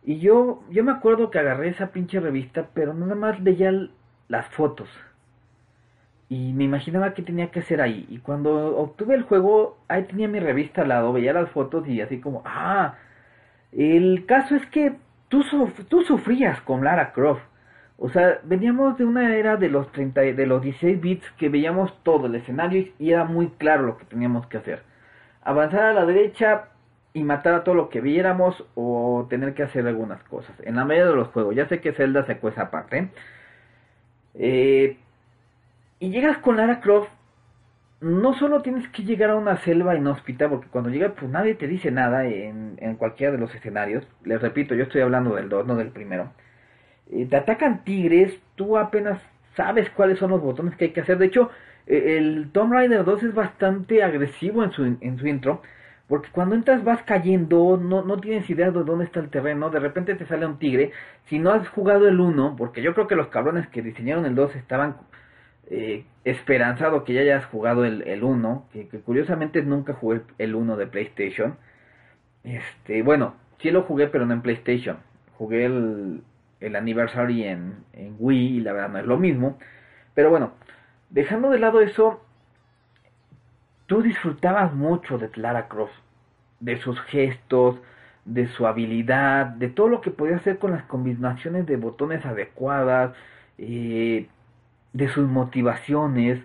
Y yo, yo me acuerdo que agarré esa pinche revista, pero nada más veía las fotos. Y me imaginaba que tenía que hacer ahí. Y cuando obtuve el juego, ahí tenía mi revista al lado, veía las fotos y así como, ah, el caso es que tú, tú sufrías con Lara Croft. O sea, veníamos de una era de los 30, de los 16 bits que veíamos todo el escenario y era muy claro lo que teníamos que hacer. Avanzar a la derecha y matar a todo lo que viéramos o tener que hacer algunas cosas. En la mayoría de los juegos, ya sé que Zelda se cuesta aparte. Eh, y llegas con Lara Croft no solo tienes que llegar a una selva inhóspita, porque cuando llegas, pues nadie te dice nada en, en cualquiera de los escenarios. Les repito, yo estoy hablando del 2, no del primero. Eh, te atacan tigres, tú apenas sabes cuáles son los botones que hay que hacer. De hecho, eh, el Tomb Raider 2 es bastante agresivo en su, en su intro, porque cuando entras vas cayendo, no, no tienes idea de dónde está el terreno, de repente te sale un tigre. Si no has jugado el 1, porque yo creo que los cabrones que diseñaron el 2 estaban eh, esperanzado que ya hayas jugado el, el 1, que, curiosamente nunca jugué el 1 de PlayStation. Este, bueno, sí lo jugué, pero no en PlayStation. Jugué el, el Anniversary en, en Wii y la verdad no es lo mismo. Pero bueno, dejando de lado eso, tú disfrutabas mucho de Lara Croft, de sus gestos, de su habilidad, de todo lo que podía hacer con las combinaciones de botones adecuadas. Eh, de sus motivaciones,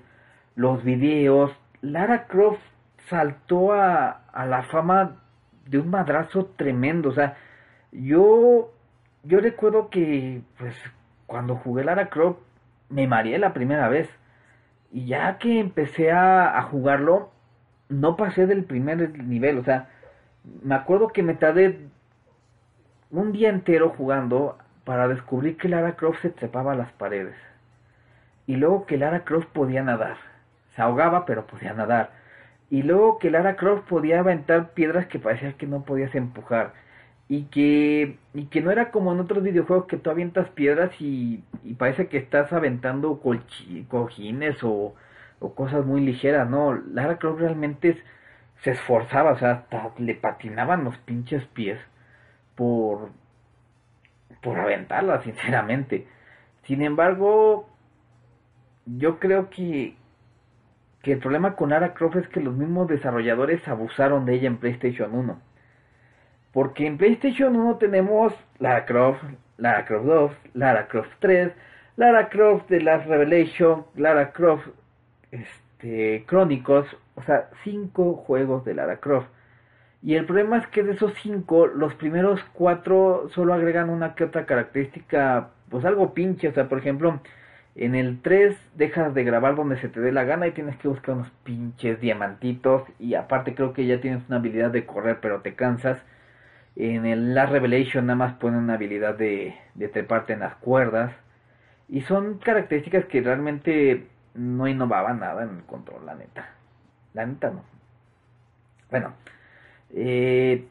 los videos. Lara Croft saltó a, a la fama de un madrazo tremendo. O sea, yo, yo recuerdo que, pues, cuando jugué Lara Croft, me mareé la primera vez. Y ya que empecé a, jugarlo, no pasé del primer nivel. O sea, me acuerdo que me tardé un día entero jugando para descubrir que Lara Croft se trepaba a las paredes y luego que Lara Croft podía nadar. Se ahogaba, pero podía nadar. Y luego que Lara Croft podía aventar piedras que parecía que no podías empujar. Y que, y que no era como en otros videojuegos que tú avientas piedras y, y parece que estás aventando cojines o, o, cosas muy ligeras. No, Lara Croft realmente se esforzaba, o sea, hasta le patinaban los pinches pies por, por aventarla, sinceramente. Sin embargo, yo creo que, que el problema con Lara Croft es que los mismos desarrolladores abusaron de ella en PlayStation 1. Porque en PlayStation 1 tenemos Lara Croft, Lara Croft 2, Lara Croft 3, Lara Croft The Last Revelation, Lara Croft este, Chronicles, o sea, cinco juegos de Lara Croft. Y el problema es que de esos cinco, los primeros cuatro solo agregan una que otra característica, pues algo pinche, o sea, por ejemplo, en el 3 dejas de grabar donde se te dé la gana y tienes que buscar unos pinches diamantitos. Y aparte creo que ya tienes una habilidad de correr pero te cansas. En el Last Revelation nada más ponen una habilidad de, de treparte en las cuerdas. Y son características que realmente no innovaban nada en el control, la neta. La neta no. Bueno, eh,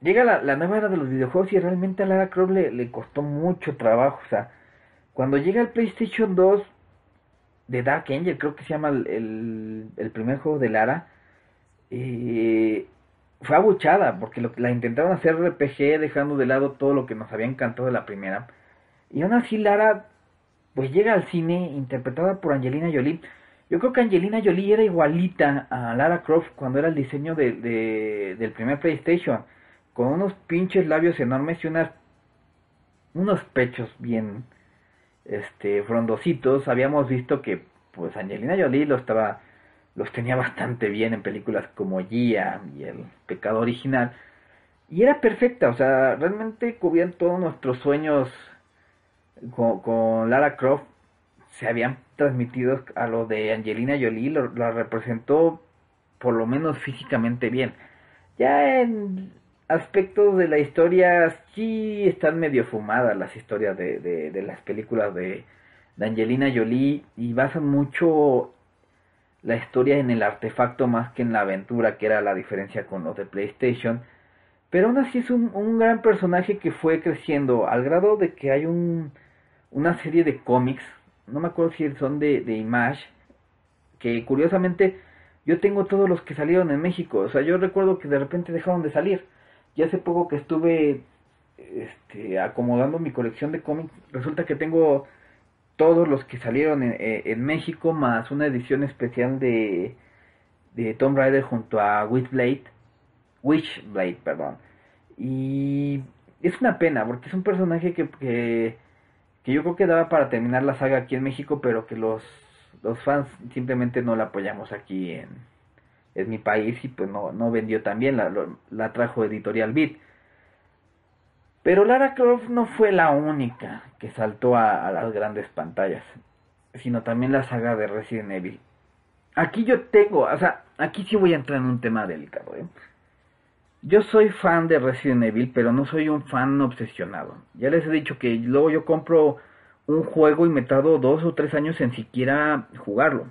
llega la, nueva era de los videojuegos y realmente a Lara Croft le, costó mucho trabajo. O sea, cuando llega el PlayStation 2 de Dark Angel, creo que se llama el, el, primer juego de Lara, eh, fue abuchada porque la intentaron hacer RPG dejando de lado todo lo que nos había encantado de la primera. Y aún así Lara pues llega al cine interpretada por Angelina Jolie. Yo creo que Angelina Jolie era igualita a Lara Croft cuando era el diseño de, del primer PlayStation, con unos pinches labios enormes y unas unos pechos bien este frondositos. Habíamos visto que pues Angelina Jolie lo estaba los tenía bastante bien en películas como Gia y El pecado original. Y era perfecta, o sea, realmente cubrían todos nuestros sueños con, Lara Croft se habían transmitido a lo de Angelina Jolie, lo, la representó por lo menos físicamente bien. Ya en aspectos de la historia sí están medio fumadas las historias de, de, las películas de, de, Angelina Jolie y basan mucho la historia en el artefacto más que en la aventura, que era la diferencia con los de PlayStation. Pero aún así es un, un gran personaje que fue creciendo al grado de que hay un una serie de cómics, no me acuerdo si son de, de Image, que curiosamente yo tengo todos los que salieron en México, o sea, yo recuerdo que de repente dejaron de salir. Ya hace poco que estuve este, acomodando mi colección de cómics, resulta que tengo todos los que salieron en, en México, más una edición especial de, de Tomb Raider junto a Witchblade, Witchblade, perdón. Y es una pena, porque es un personaje que, que que yo creo que daba para terminar la saga aquí en México, pero que los, los fans simplemente no la apoyamos aquí en, en mi país y pues no, no vendió tan bien, la, la trajo Editorial Beat. Pero Lara Croft no fue la única que saltó a, las grandes pantallas, sino también la saga de Resident Evil. Aquí yo tengo, o sea, aquí sí voy a entrar en un tema delicado, ¿eh? Yo soy fan de Resident Evil, pero no soy un fan obsesionado. Ya les he dicho que luego yo compro un juego y me tardo dos o tres años en siquiera jugarlo.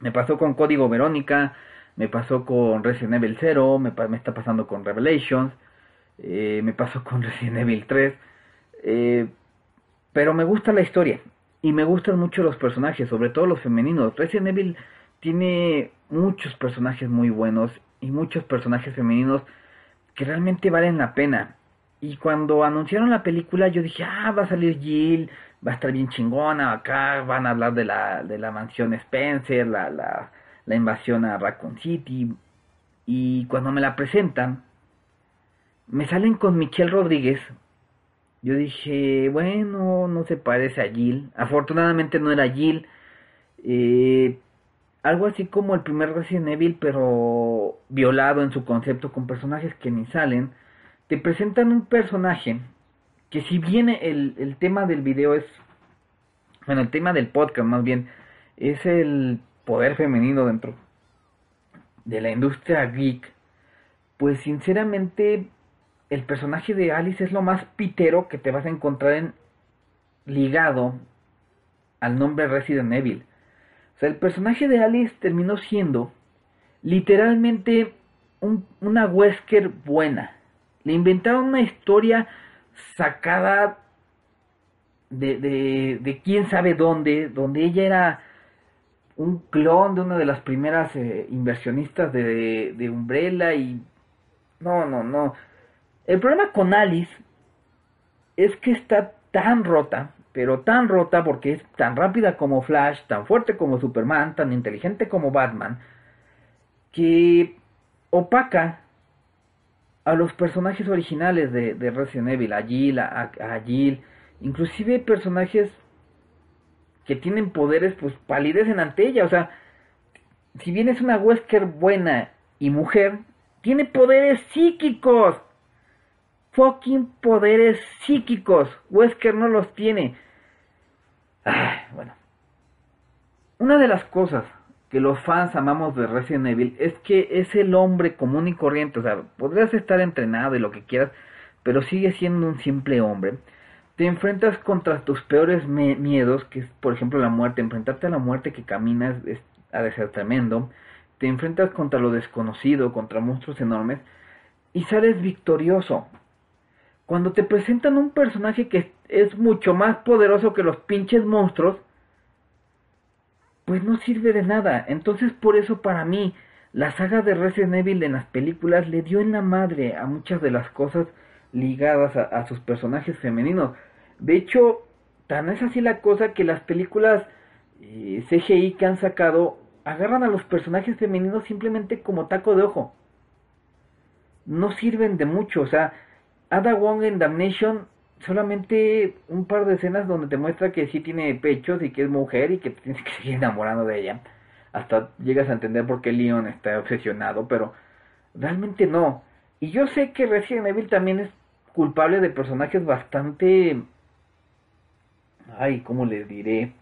Me pasó con Código Verónica, me pasó con Resident Evil 0, me, me está pasando con Revelations, eh, me pasó con Resident Evil 3. Eh, pero me gusta la historia y me gustan mucho los personajes, sobre todo los femeninos. Resident Evil tiene muchos personajes muy buenos y muchos personajes femeninos que realmente valen la pena. Y cuando anunciaron la película yo dije, ah, va a salir Jill, va a estar bien chingona, acá van a hablar de la, de la mansión Spencer, la, la, la invasión a Raccoon City. Y cuando me la presentan, me salen con Michelle Rodríguez. Yo dije, bueno, no se parece a Jill. Afortunadamente no era Jill. Eh, algo así como el primer Resident Evil, pero violado en su concepto con personajes que ni salen, te presentan un personaje que si bien el, el tema del video es, bueno, el tema del podcast más bien, es el poder femenino dentro de la industria geek, pues sinceramente el personaje de Alice es lo más pitero que te vas a encontrar en ligado al nombre Resident Evil. O sea, el personaje de Alice terminó siendo literalmente una Wesker buena. Le inventaron una historia sacada de, de, de, quién sabe dónde, donde ella era un clon de una de las primeras eh, inversionistas de, de Umbrella y... No, no, no. El problema con Alice es que está tan rota pero tan rota porque es tan rápida como Flash, tan fuerte como Superman, tan inteligente como Batman, que opaca a los personajes originales de, de Resident Evil, a Jill, a, Jill, inclusive personajes que tienen poderes, pues palidecen ante ella, o sea, si bien es una Wesker buena y mujer, tiene poderes psíquicos, fucking poderes psíquicos, Wesker no los tiene, bueno. Una de las cosas que los fans amamos de Resident Evil es que es el hombre común y corriente, o sea, podrías estar entrenado y lo que quieras, pero sigue siendo un simple hombre. Te enfrentas contra tus peores miedos, que es por ejemplo la muerte, enfrentarte a la muerte que caminas es, ha de ser tremendo. Te enfrentas contra lo desconocido, contra monstruos enormes y sales victorioso. Cuando te presentan un personaje que es mucho más poderoso que los pinches monstruos, pues no sirve de nada. Entonces por eso para mí la saga de Resident Evil en las películas le dio en la madre a muchas de las cosas ligadas a, sus personajes femeninos. De hecho, tan es así la cosa que las películas eh, CGI que han sacado agarran a los personajes femeninos simplemente como taco de ojo. No sirven de mucho, o sea, Ada Wong en Damnation solamente un par de escenas donde te muestra que sí tiene pechos y que es mujer y que tienes que seguir enamorando de ella. Hasta llegas a entender por qué Leon está obsesionado, pero realmente no. Y yo sé que Resident Evil también es culpable de personajes bastante... Ay, ¿cómo les diré?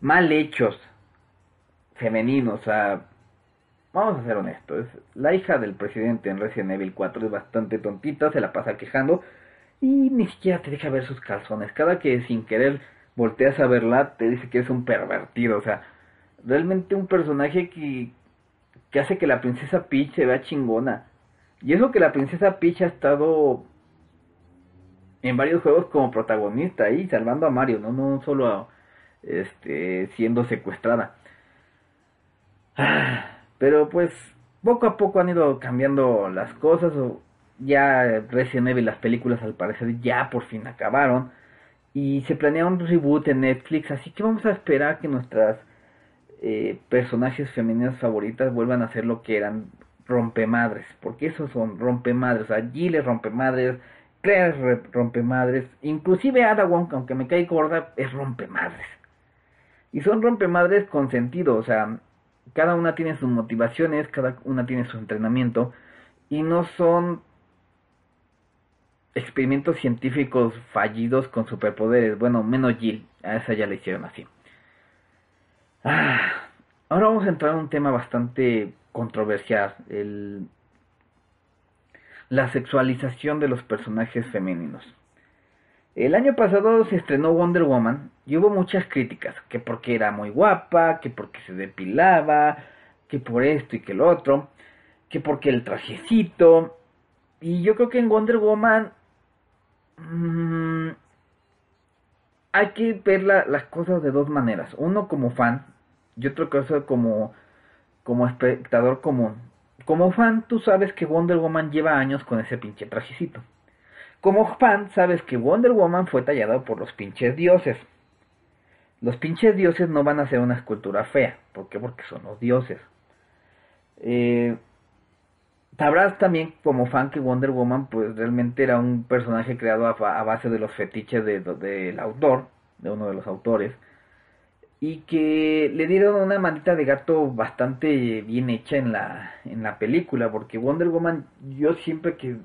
Mal hechos. Femeninos, o sea... Vamos a ser honestos. La hija del presidente en Resident Evil 4 es bastante tontita, se la pasa quejando y ni siquiera te deja ver sus calzones. Cada que sin querer volteas a verla, te dice que es un pervertido. O sea, realmente un personaje que, que hace que la princesa Peach se vea chingona. Y eso que la princesa Peach ha estado en varios juegos como protagonista ahí, salvando a Mario, no, no solo este, siendo secuestrada. Ah, pero pues poco a poco han ido cambiando las cosas. O, ya Resident Evil, las películas al parecer ya por fin acabaron. Y se planea un reboot en Netflix, así que vamos a esperar que nuestras eh, personajes femeninas favoritas vuelvan a ser lo que eran rompemadres. Porque esos son rompemadres. O sea, Jill es rompemadres, Claire es rompemadres. Inclusive Ada Wong, aunque me cae gorda, es rompemadres. Y son rompemadres con sentido, o sea, cada una tiene sus motivaciones, cada una tiene su entrenamiento. Y no son experimentos científicos fallidos con superpoderes. Bueno, menos Jill. A esa ya la hicieron así. Ah, ahora vamos a entrar a un tema bastante controversial. La sexualización de los personajes femeninos. El año pasado se estrenó Wonder Woman y hubo muchas críticas, que porque era muy guapa, que porque se depilaba, que por esto y que lo otro, que porque el trajecito. Y yo creo que en Wonder Woman Mm, hay que ver las cosas de dos maneras. Uno como fan y otro caso como, como espectador común. Como fan, tú sabes que Wonder Woman lleva años con ese pinche trajecito. Como fan, sabes que Wonder Woman fue tallada por los pinches dioses. Los pinches dioses no van a ser una escultura fea. ¿Por qué? Porque son los dioses. Eh, Sabrás también como fan que Wonder Woman pues realmente era un personaje creado a, base de los fetiches del autor, de uno de los autores, y que le dieron una manita de gato bastante bien hecha en la, en la película, porque Wonder Woman yo siempre que,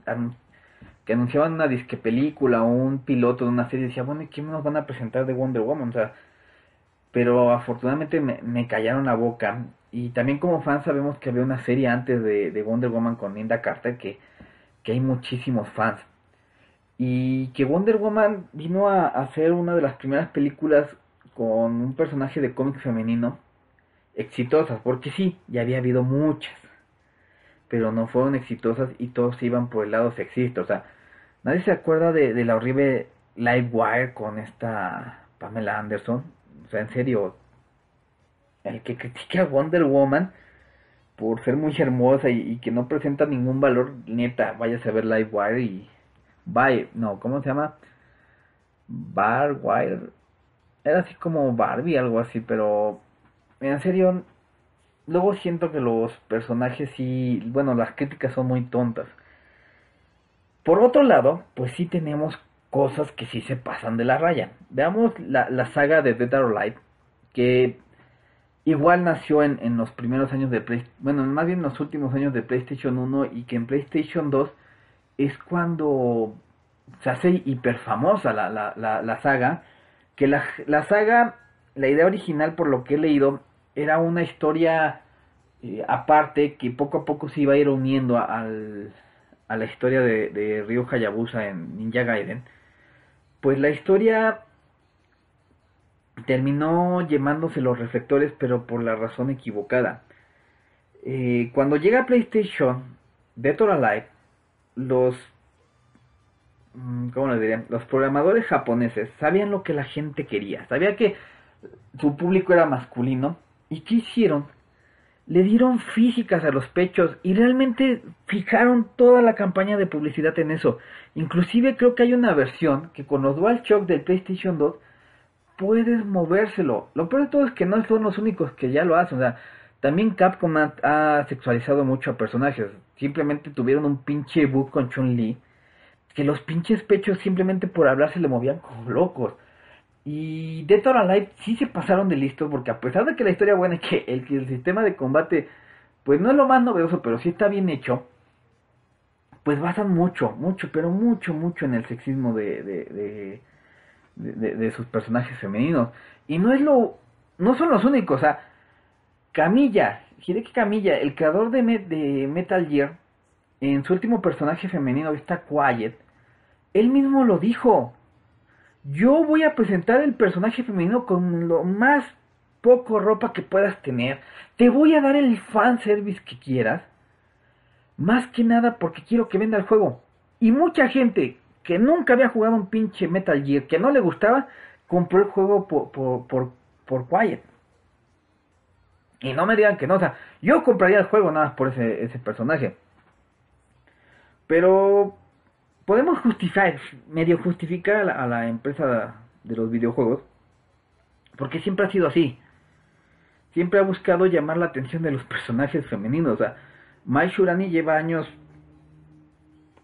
que anunciaban una disque película o un piloto de una serie decía, bueno, ¿y qué nos van a presentar de Wonder Woman? O sea, pero afortunadamente me, me callaron la boca y también como fans sabemos que había una serie antes de, Wonder Woman con Linda Carter que, que, hay muchísimos fans. Y que Wonder Woman vino a, a ser una de las primeras películas con un personaje de cómic femenino exitosas, porque sí, ya había habido muchas, pero no fueron exitosas y todos iban por el lado sexista. O sea, nadie se acuerda de, la horrible Live Wire con esta Pamela Anderson. O sea, en serio, el que critica a Wonder Woman por ser muy hermosa y, que no presenta ningún valor, neta, vaya a ver Livewire y... Bye, no, ¿cómo se llama? Barwire. Era así como Barbie, algo así, pero... En serio, luego siento que los personajes sí... Bueno, las críticas son muy tontas. Por otro lado, pues sí tenemos cosas que sí se pasan de la raya. Veamos la, la saga de Dead or Alive, que igual nació en, en los primeros años de PlayStation, bueno, más bien en los últimos años de PlayStation 1 y que en PlayStation 2 es cuando se hace hiper famosa la, la, la, saga, que la, la saga, la idea original por lo que he leído, era una historia eh, aparte que poco a poco se iba a ir uniendo al, a la historia de, de Ryo Hayabusa en Ninja Gaiden, pues la historia terminó llevándose los reflectores, pero por la razón equivocada. Eh, cuando llega a PlayStation, Dead or Alive, los mm, ¿cómo diría? Los programadores japoneses sabían lo que la gente quería, sabía que su público era masculino y qué hicieron? Le dieron físicas a los pechos y realmente fijaron toda la campaña de publicidad en eso. Inclusive creo que hay una versión que con los DualShock del PlayStation 2 puedes movérselo. Lo peor de todo es que no son los únicos que ya lo hacen. O sea, también Capcom ha, sexualizado mucho a personajes. Simplemente tuvieron un pinche bug con Chun-Li. Que los pinches pechos simplemente por hablar se le movían como locos. Y Dead or Alive sí se pasaron de listo. Porque a pesar de que la historia buena es que el, el sistema de combate pues no es lo más novedoso, pero sí está bien hecho. Pues basan mucho, mucho, pero mucho, mucho en el sexismo de de, sus personajes femeninos. Y no es lo, no son los únicos, o sea, Camilla, Hideki Camilla, el creador de, de Metal Gear, en su último personaje femenino, está Quiet, él mismo lo dijo. Yo voy a presentar el personaje femenino con lo más poco ropa que puedas tener. Te voy a dar el fan service que quieras. Más que nada porque quiero que venda el juego. Y mucha gente que nunca había jugado un pinche Metal Gear, que no le gustaba, compró el juego por, por, por, Quiet. Y no me digan que no, o sea, yo compraría el juego nada más por ese, ese personaje. Pero podemos justificar, medio justificar a la, a la, empresa de los videojuegos, porque siempre ha sido así. Siempre ha buscado llamar la atención de los personajes femeninos. O sea, Mai Shurani lleva años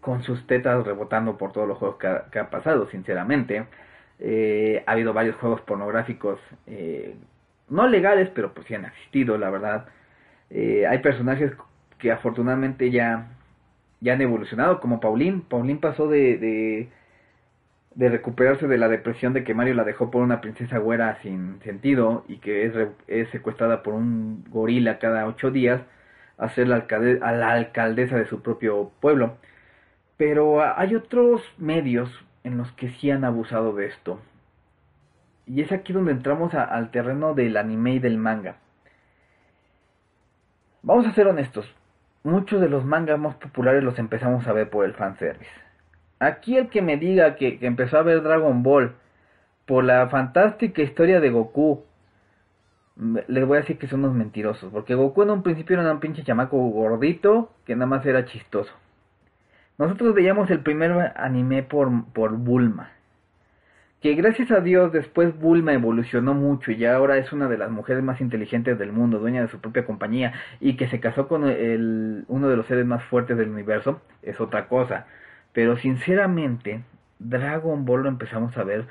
con sus tetas rebotando por todos los juegos que ha, pasado, sinceramente. Eh, ha habido varios juegos pornográficos, eh, no legales, pero pues sí han existido, la verdad. Eh, hay personajes que afortunadamente ya, ya han evolucionado, como Pauline. Pauline pasó de, de, recuperarse de la depresión de que Mario la dejó por una princesa güera sin sentido y que es, es secuestrada por un gorila cada ocho días a ser la, a la alcaldesa de su propio pueblo. Pero hay otros medios en los que sí han abusado de esto. Y es aquí donde entramos al terreno del anime y del manga. Vamos a ser honestos. Muchos de los mangas más populares los empezamos a ver por el fanservice. Aquí el que me diga que, que empezó a ver Dragon Ball por la fantástica historia de Goku, les voy a decir que son unos mentirosos. Porque Goku en un principio era un pinche chamaco gordito que nada más era chistoso. Nosotros veíamos el primer anime por, por Bulma. Que gracias a Dios después Bulma evolucionó mucho y ahora es una de las mujeres más inteligentes del mundo, dueña de su propia compañía y que se casó con el, uno de los seres más fuertes del universo, es otra cosa. Pero sinceramente, Dragon Ball lo empezamos a ver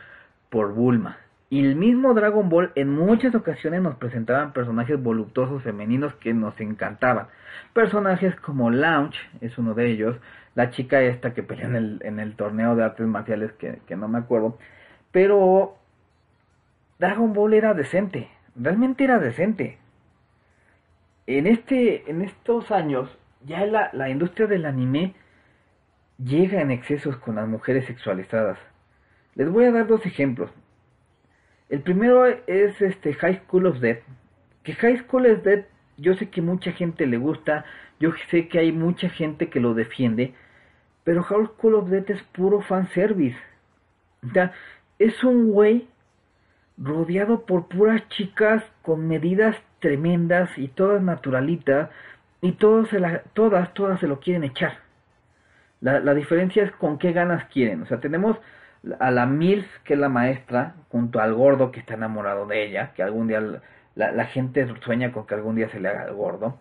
por Bulma. Y el mismo Dragon Ball en muchas ocasiones nos presentaban personajes voluptuosos femeninos que nos encantaban. Personajes como Launch es uno de ellos, la chica esta que peleó en el, en el torneo de artes marciales que, que no me acuerdo. Pero Dragon Ball era decente, realmente era decente. En, este, en estos años ya la, la industria del anime llega en excesos con las mujeres sexualizadas. Les voy a dar dos ejemplos. El primero es este High School of Death. Que High School of Death, yo sé que mucha gente le gusta, yo sé que hay mucha gente que lo defiende, pero High School of Death es puro fanservice. O sea, es un güey rodeado por puras chicas con medidas tremendas y todas naturalitas y todos se la, todas, todas se lo quieren echar. La, la diferencia es con qué ganas quieren. O sea, tenemos a la Milf, que es la maestra, junto al gordo que está enamorado de ella, que algún día la, la gente sueña con que algún día se le haga el gordo.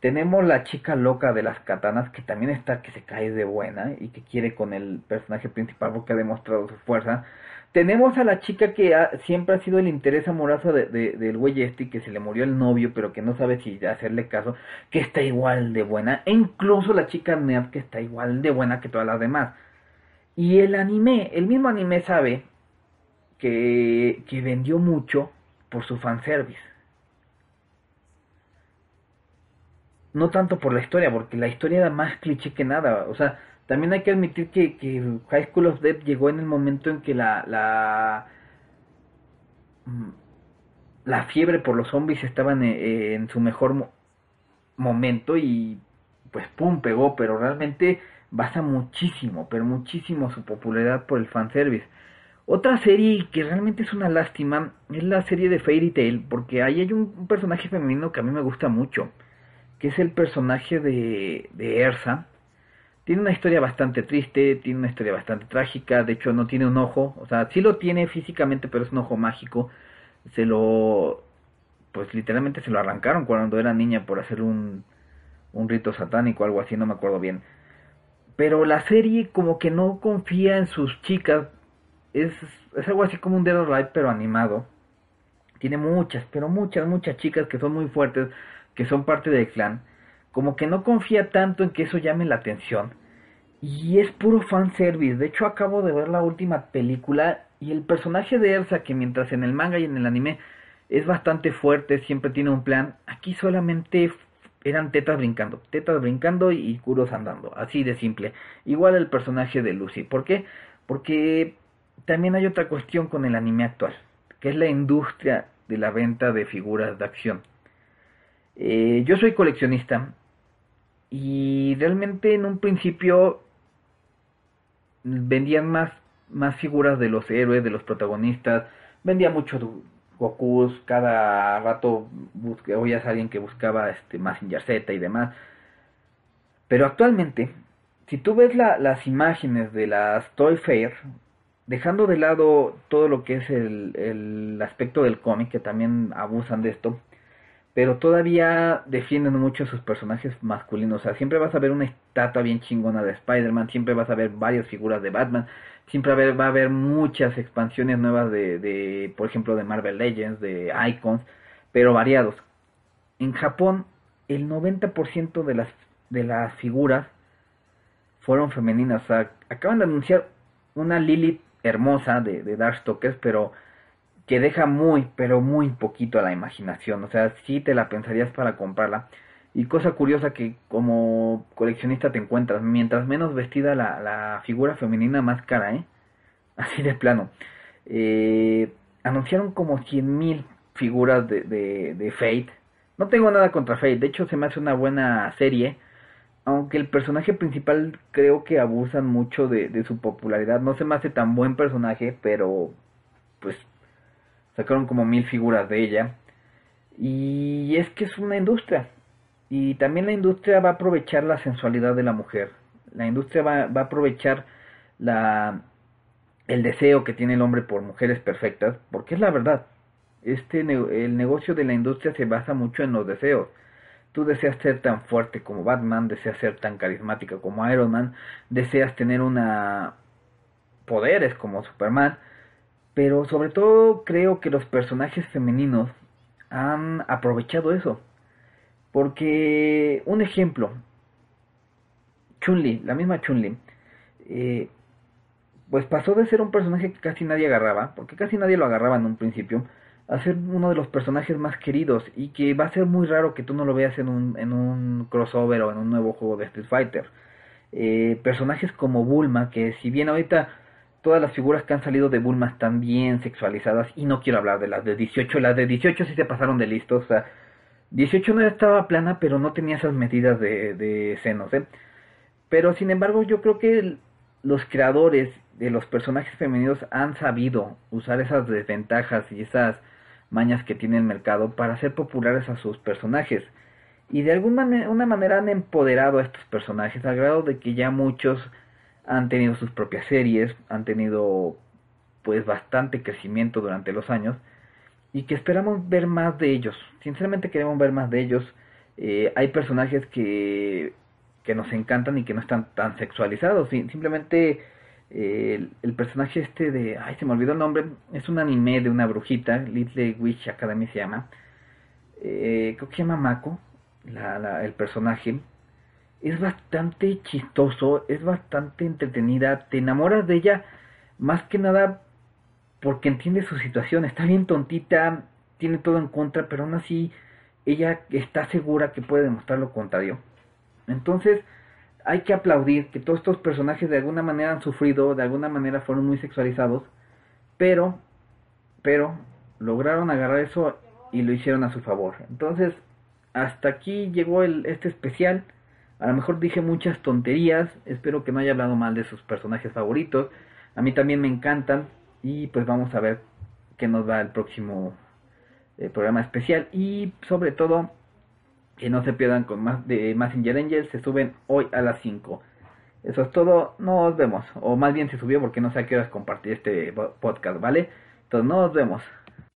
Tenemos la chica loca de las katanas que también está que se cae de buena y que quiere con el personaje principal porque ha demostrado su fuerza. Tenemos a la chica que siempre ha sido el interés amoroso de, del güey este que se le murió el novio pero que no sabe si hacerle caso, que está igual de buena. E incluso la chica nerd que está igual de buena que todas las demás. Y el anime, el mismo anime sabe que, que vendió mucho por su fanservice no tanto por la historia, porque la historia era más cliché que nada. O sea, también hay que admitir que, que High School of Death llegó en el momento en que la, la, mm, la fiebre por los zombies estaban eh, en, su mejor momento y pues pum, pegó, pero realmente basa muchísimo, pero muchísimo su popularidad por el fanservice. Otra serie que realmente es una lástima es la serie de Fairy Tail, porque ahí hay un, personaje femenino que a mí me gusta mucho, que es el personaje de, de Ersa. Tiene una historia bastante triste, tiene una historia bastante trágica, de hecho no tiene un ojo, o sea, sí lo tiene físicamente, pero es un ojo mágico. Se lo, pues literalmente se lo arrancaron cuando era niña por hacer un, un rito satánico, algo así, no me acuerdo bien. Pero la serie como que no confía en sus chicas. Es, es algo así como un Dead or pero animado. Tiene muchas, pero muchas, muchas chicas que son muy fuertes, que son parte del clan. Como que no confía tanto en que eso llame la atención. Y es puro fanservice. De hecho, acabo de ver la última película y el personaje de Elsa, que mientras en el manga y en el anime es bastante fuerte, siempre tiene un plan, aquí solamente eran tetas brincando, tetas brincando y curos andando, así de simple. Igual el personaje de Lucy. ¿Por qué? Porque también hay otra cuestión con el anime actual, que es la industria de la venta de figuras de acción. Eh, yo soy coleccionista y realmente en un principio vendían más, más figuras de los héroes, de los protagonistas, vendía mucho Goku cada rato oías a alguien que buscaba este Massinger Z y demás. Pero actualmente, si tú ves las imágenes de las Toy Fair, dejando de lado todo lo que es el, el aspecto del cómic, que también abusan de esto, pero todavía defienden mucho a sus personajes masculinos. O sea, siempre vas a ver una estatua bien chingona de Spider-Man, siempre vas a ver varias figuras de Batman, siempre va a haber, muchas expansiones nuevas de, por ejemplo, de Marvel Legends, de Icons, pero variados. En Japón, el 90% de las, de las figuras fueron femeninas. O sea, acaban de anunciar una Lilith hermosa de, de Darkstalkers, pero que deja muy, pero muy poquito a la imaginación. O sea, si te la pensarías para comprarla. Y cosa curiosa que como coleccionista te encuentras, mientras menos vestida la, la figura femenina, más cara, ¿eh? Así de plano. Eh, anunciaron como 100.000 figuras de, de, de Fate. No tengo nada contra Fate, de hecho se me hace una buena serie. Aunque el personaje principal creo que abusan mucho de, de su popularidad. No se me hace tan buen personaje, pero pues sacaron como mil figuras de ella. Y es que es una industria. Y también la industria va a aprovechar la sensualidad de la mujer. La industria va, va a aprovechar la, el deseo que tiene el hombre por mujeres perfectas, porque es la verdad. Este el negocio de la industria se basa mucho en los deseos. Tú deseas ser tan fuerte como Batman, deseas ser tan carismática como Iron Man, deseas tener una poderes como Superman, pero sobre todo creo que los personajes femeninos han aprovechado eso. Porque, un ejemplo, Chun-Li, la misma Chun-Li, eh, pues pasó de ser un personaje que casi nadie agarraba, porque casi nadie lo agarraba en un principio, a ser uno de los personajes más queridos y que va a ser muy raro que tú no lo veas en un, en un crossover o en un nuevo juego de Street Fighter. Eh, personajes como Bulma, que si bien ahorita todas las figuras que han salido de Bulma están bien sexualizadas y no quiero hablar de las de 18, las de 18 sí se pasaron de listos, o sea, 18 no estaba plana pero no tenía esas medidas de, senos, ¿eh? Pero sin embargo yo creo que los creadores de los personajes femeninos han sabido usar esas desventajas y esas mañas que tiene el mercado para hacer populares a sus personajes. Y de alguna una manera han empoderado a estos personajes al grado de que ya muchos han tenido sus propias series, han tenido pues bastante crecimiento durante los años y que esperamos ver más de ellos. Sinceramente queremos ver más de ellos. Eh, hay personajes que, que nos encantan y que no están tan sexualizados. Simplemente eh, el, personaje este de... Ay, se me olvidó el nombre. Es un anime de una brujita. Little Witch Academy se llama. Eh, creo que se llama Mako. El personaje es bastante chistoso, es bastante entretenida, te enamoras de ella más que nada porque entiende su situación, está bien tontita, tiene todo en contra, pero aún así ella está segura que puede demostrar lo contrario. Entonces, hay que aplaudir que todos estos personajes de alguna manera han sufrido, de alguna manera fueron muy sexualizados, pero, pero, lograron agarrar eso y lo hicieron a su favor. Entonces, hasta aquí llegó el, este especial. A lo mejor dije muchas tonterías, espero que no haya hablado mal de sus personajes favoritos. A mí también me encantan y pues vamos a ver qué nos va el próximo eh, programa especial y sobre todo que no se pierdan con más de Messenger Angels, se suben hoy a las 5. Eso es todo, nos vemos, o más bien se subió porque no sé a qué horas compartir este podcast, ¿vale? Entonces nos vemos.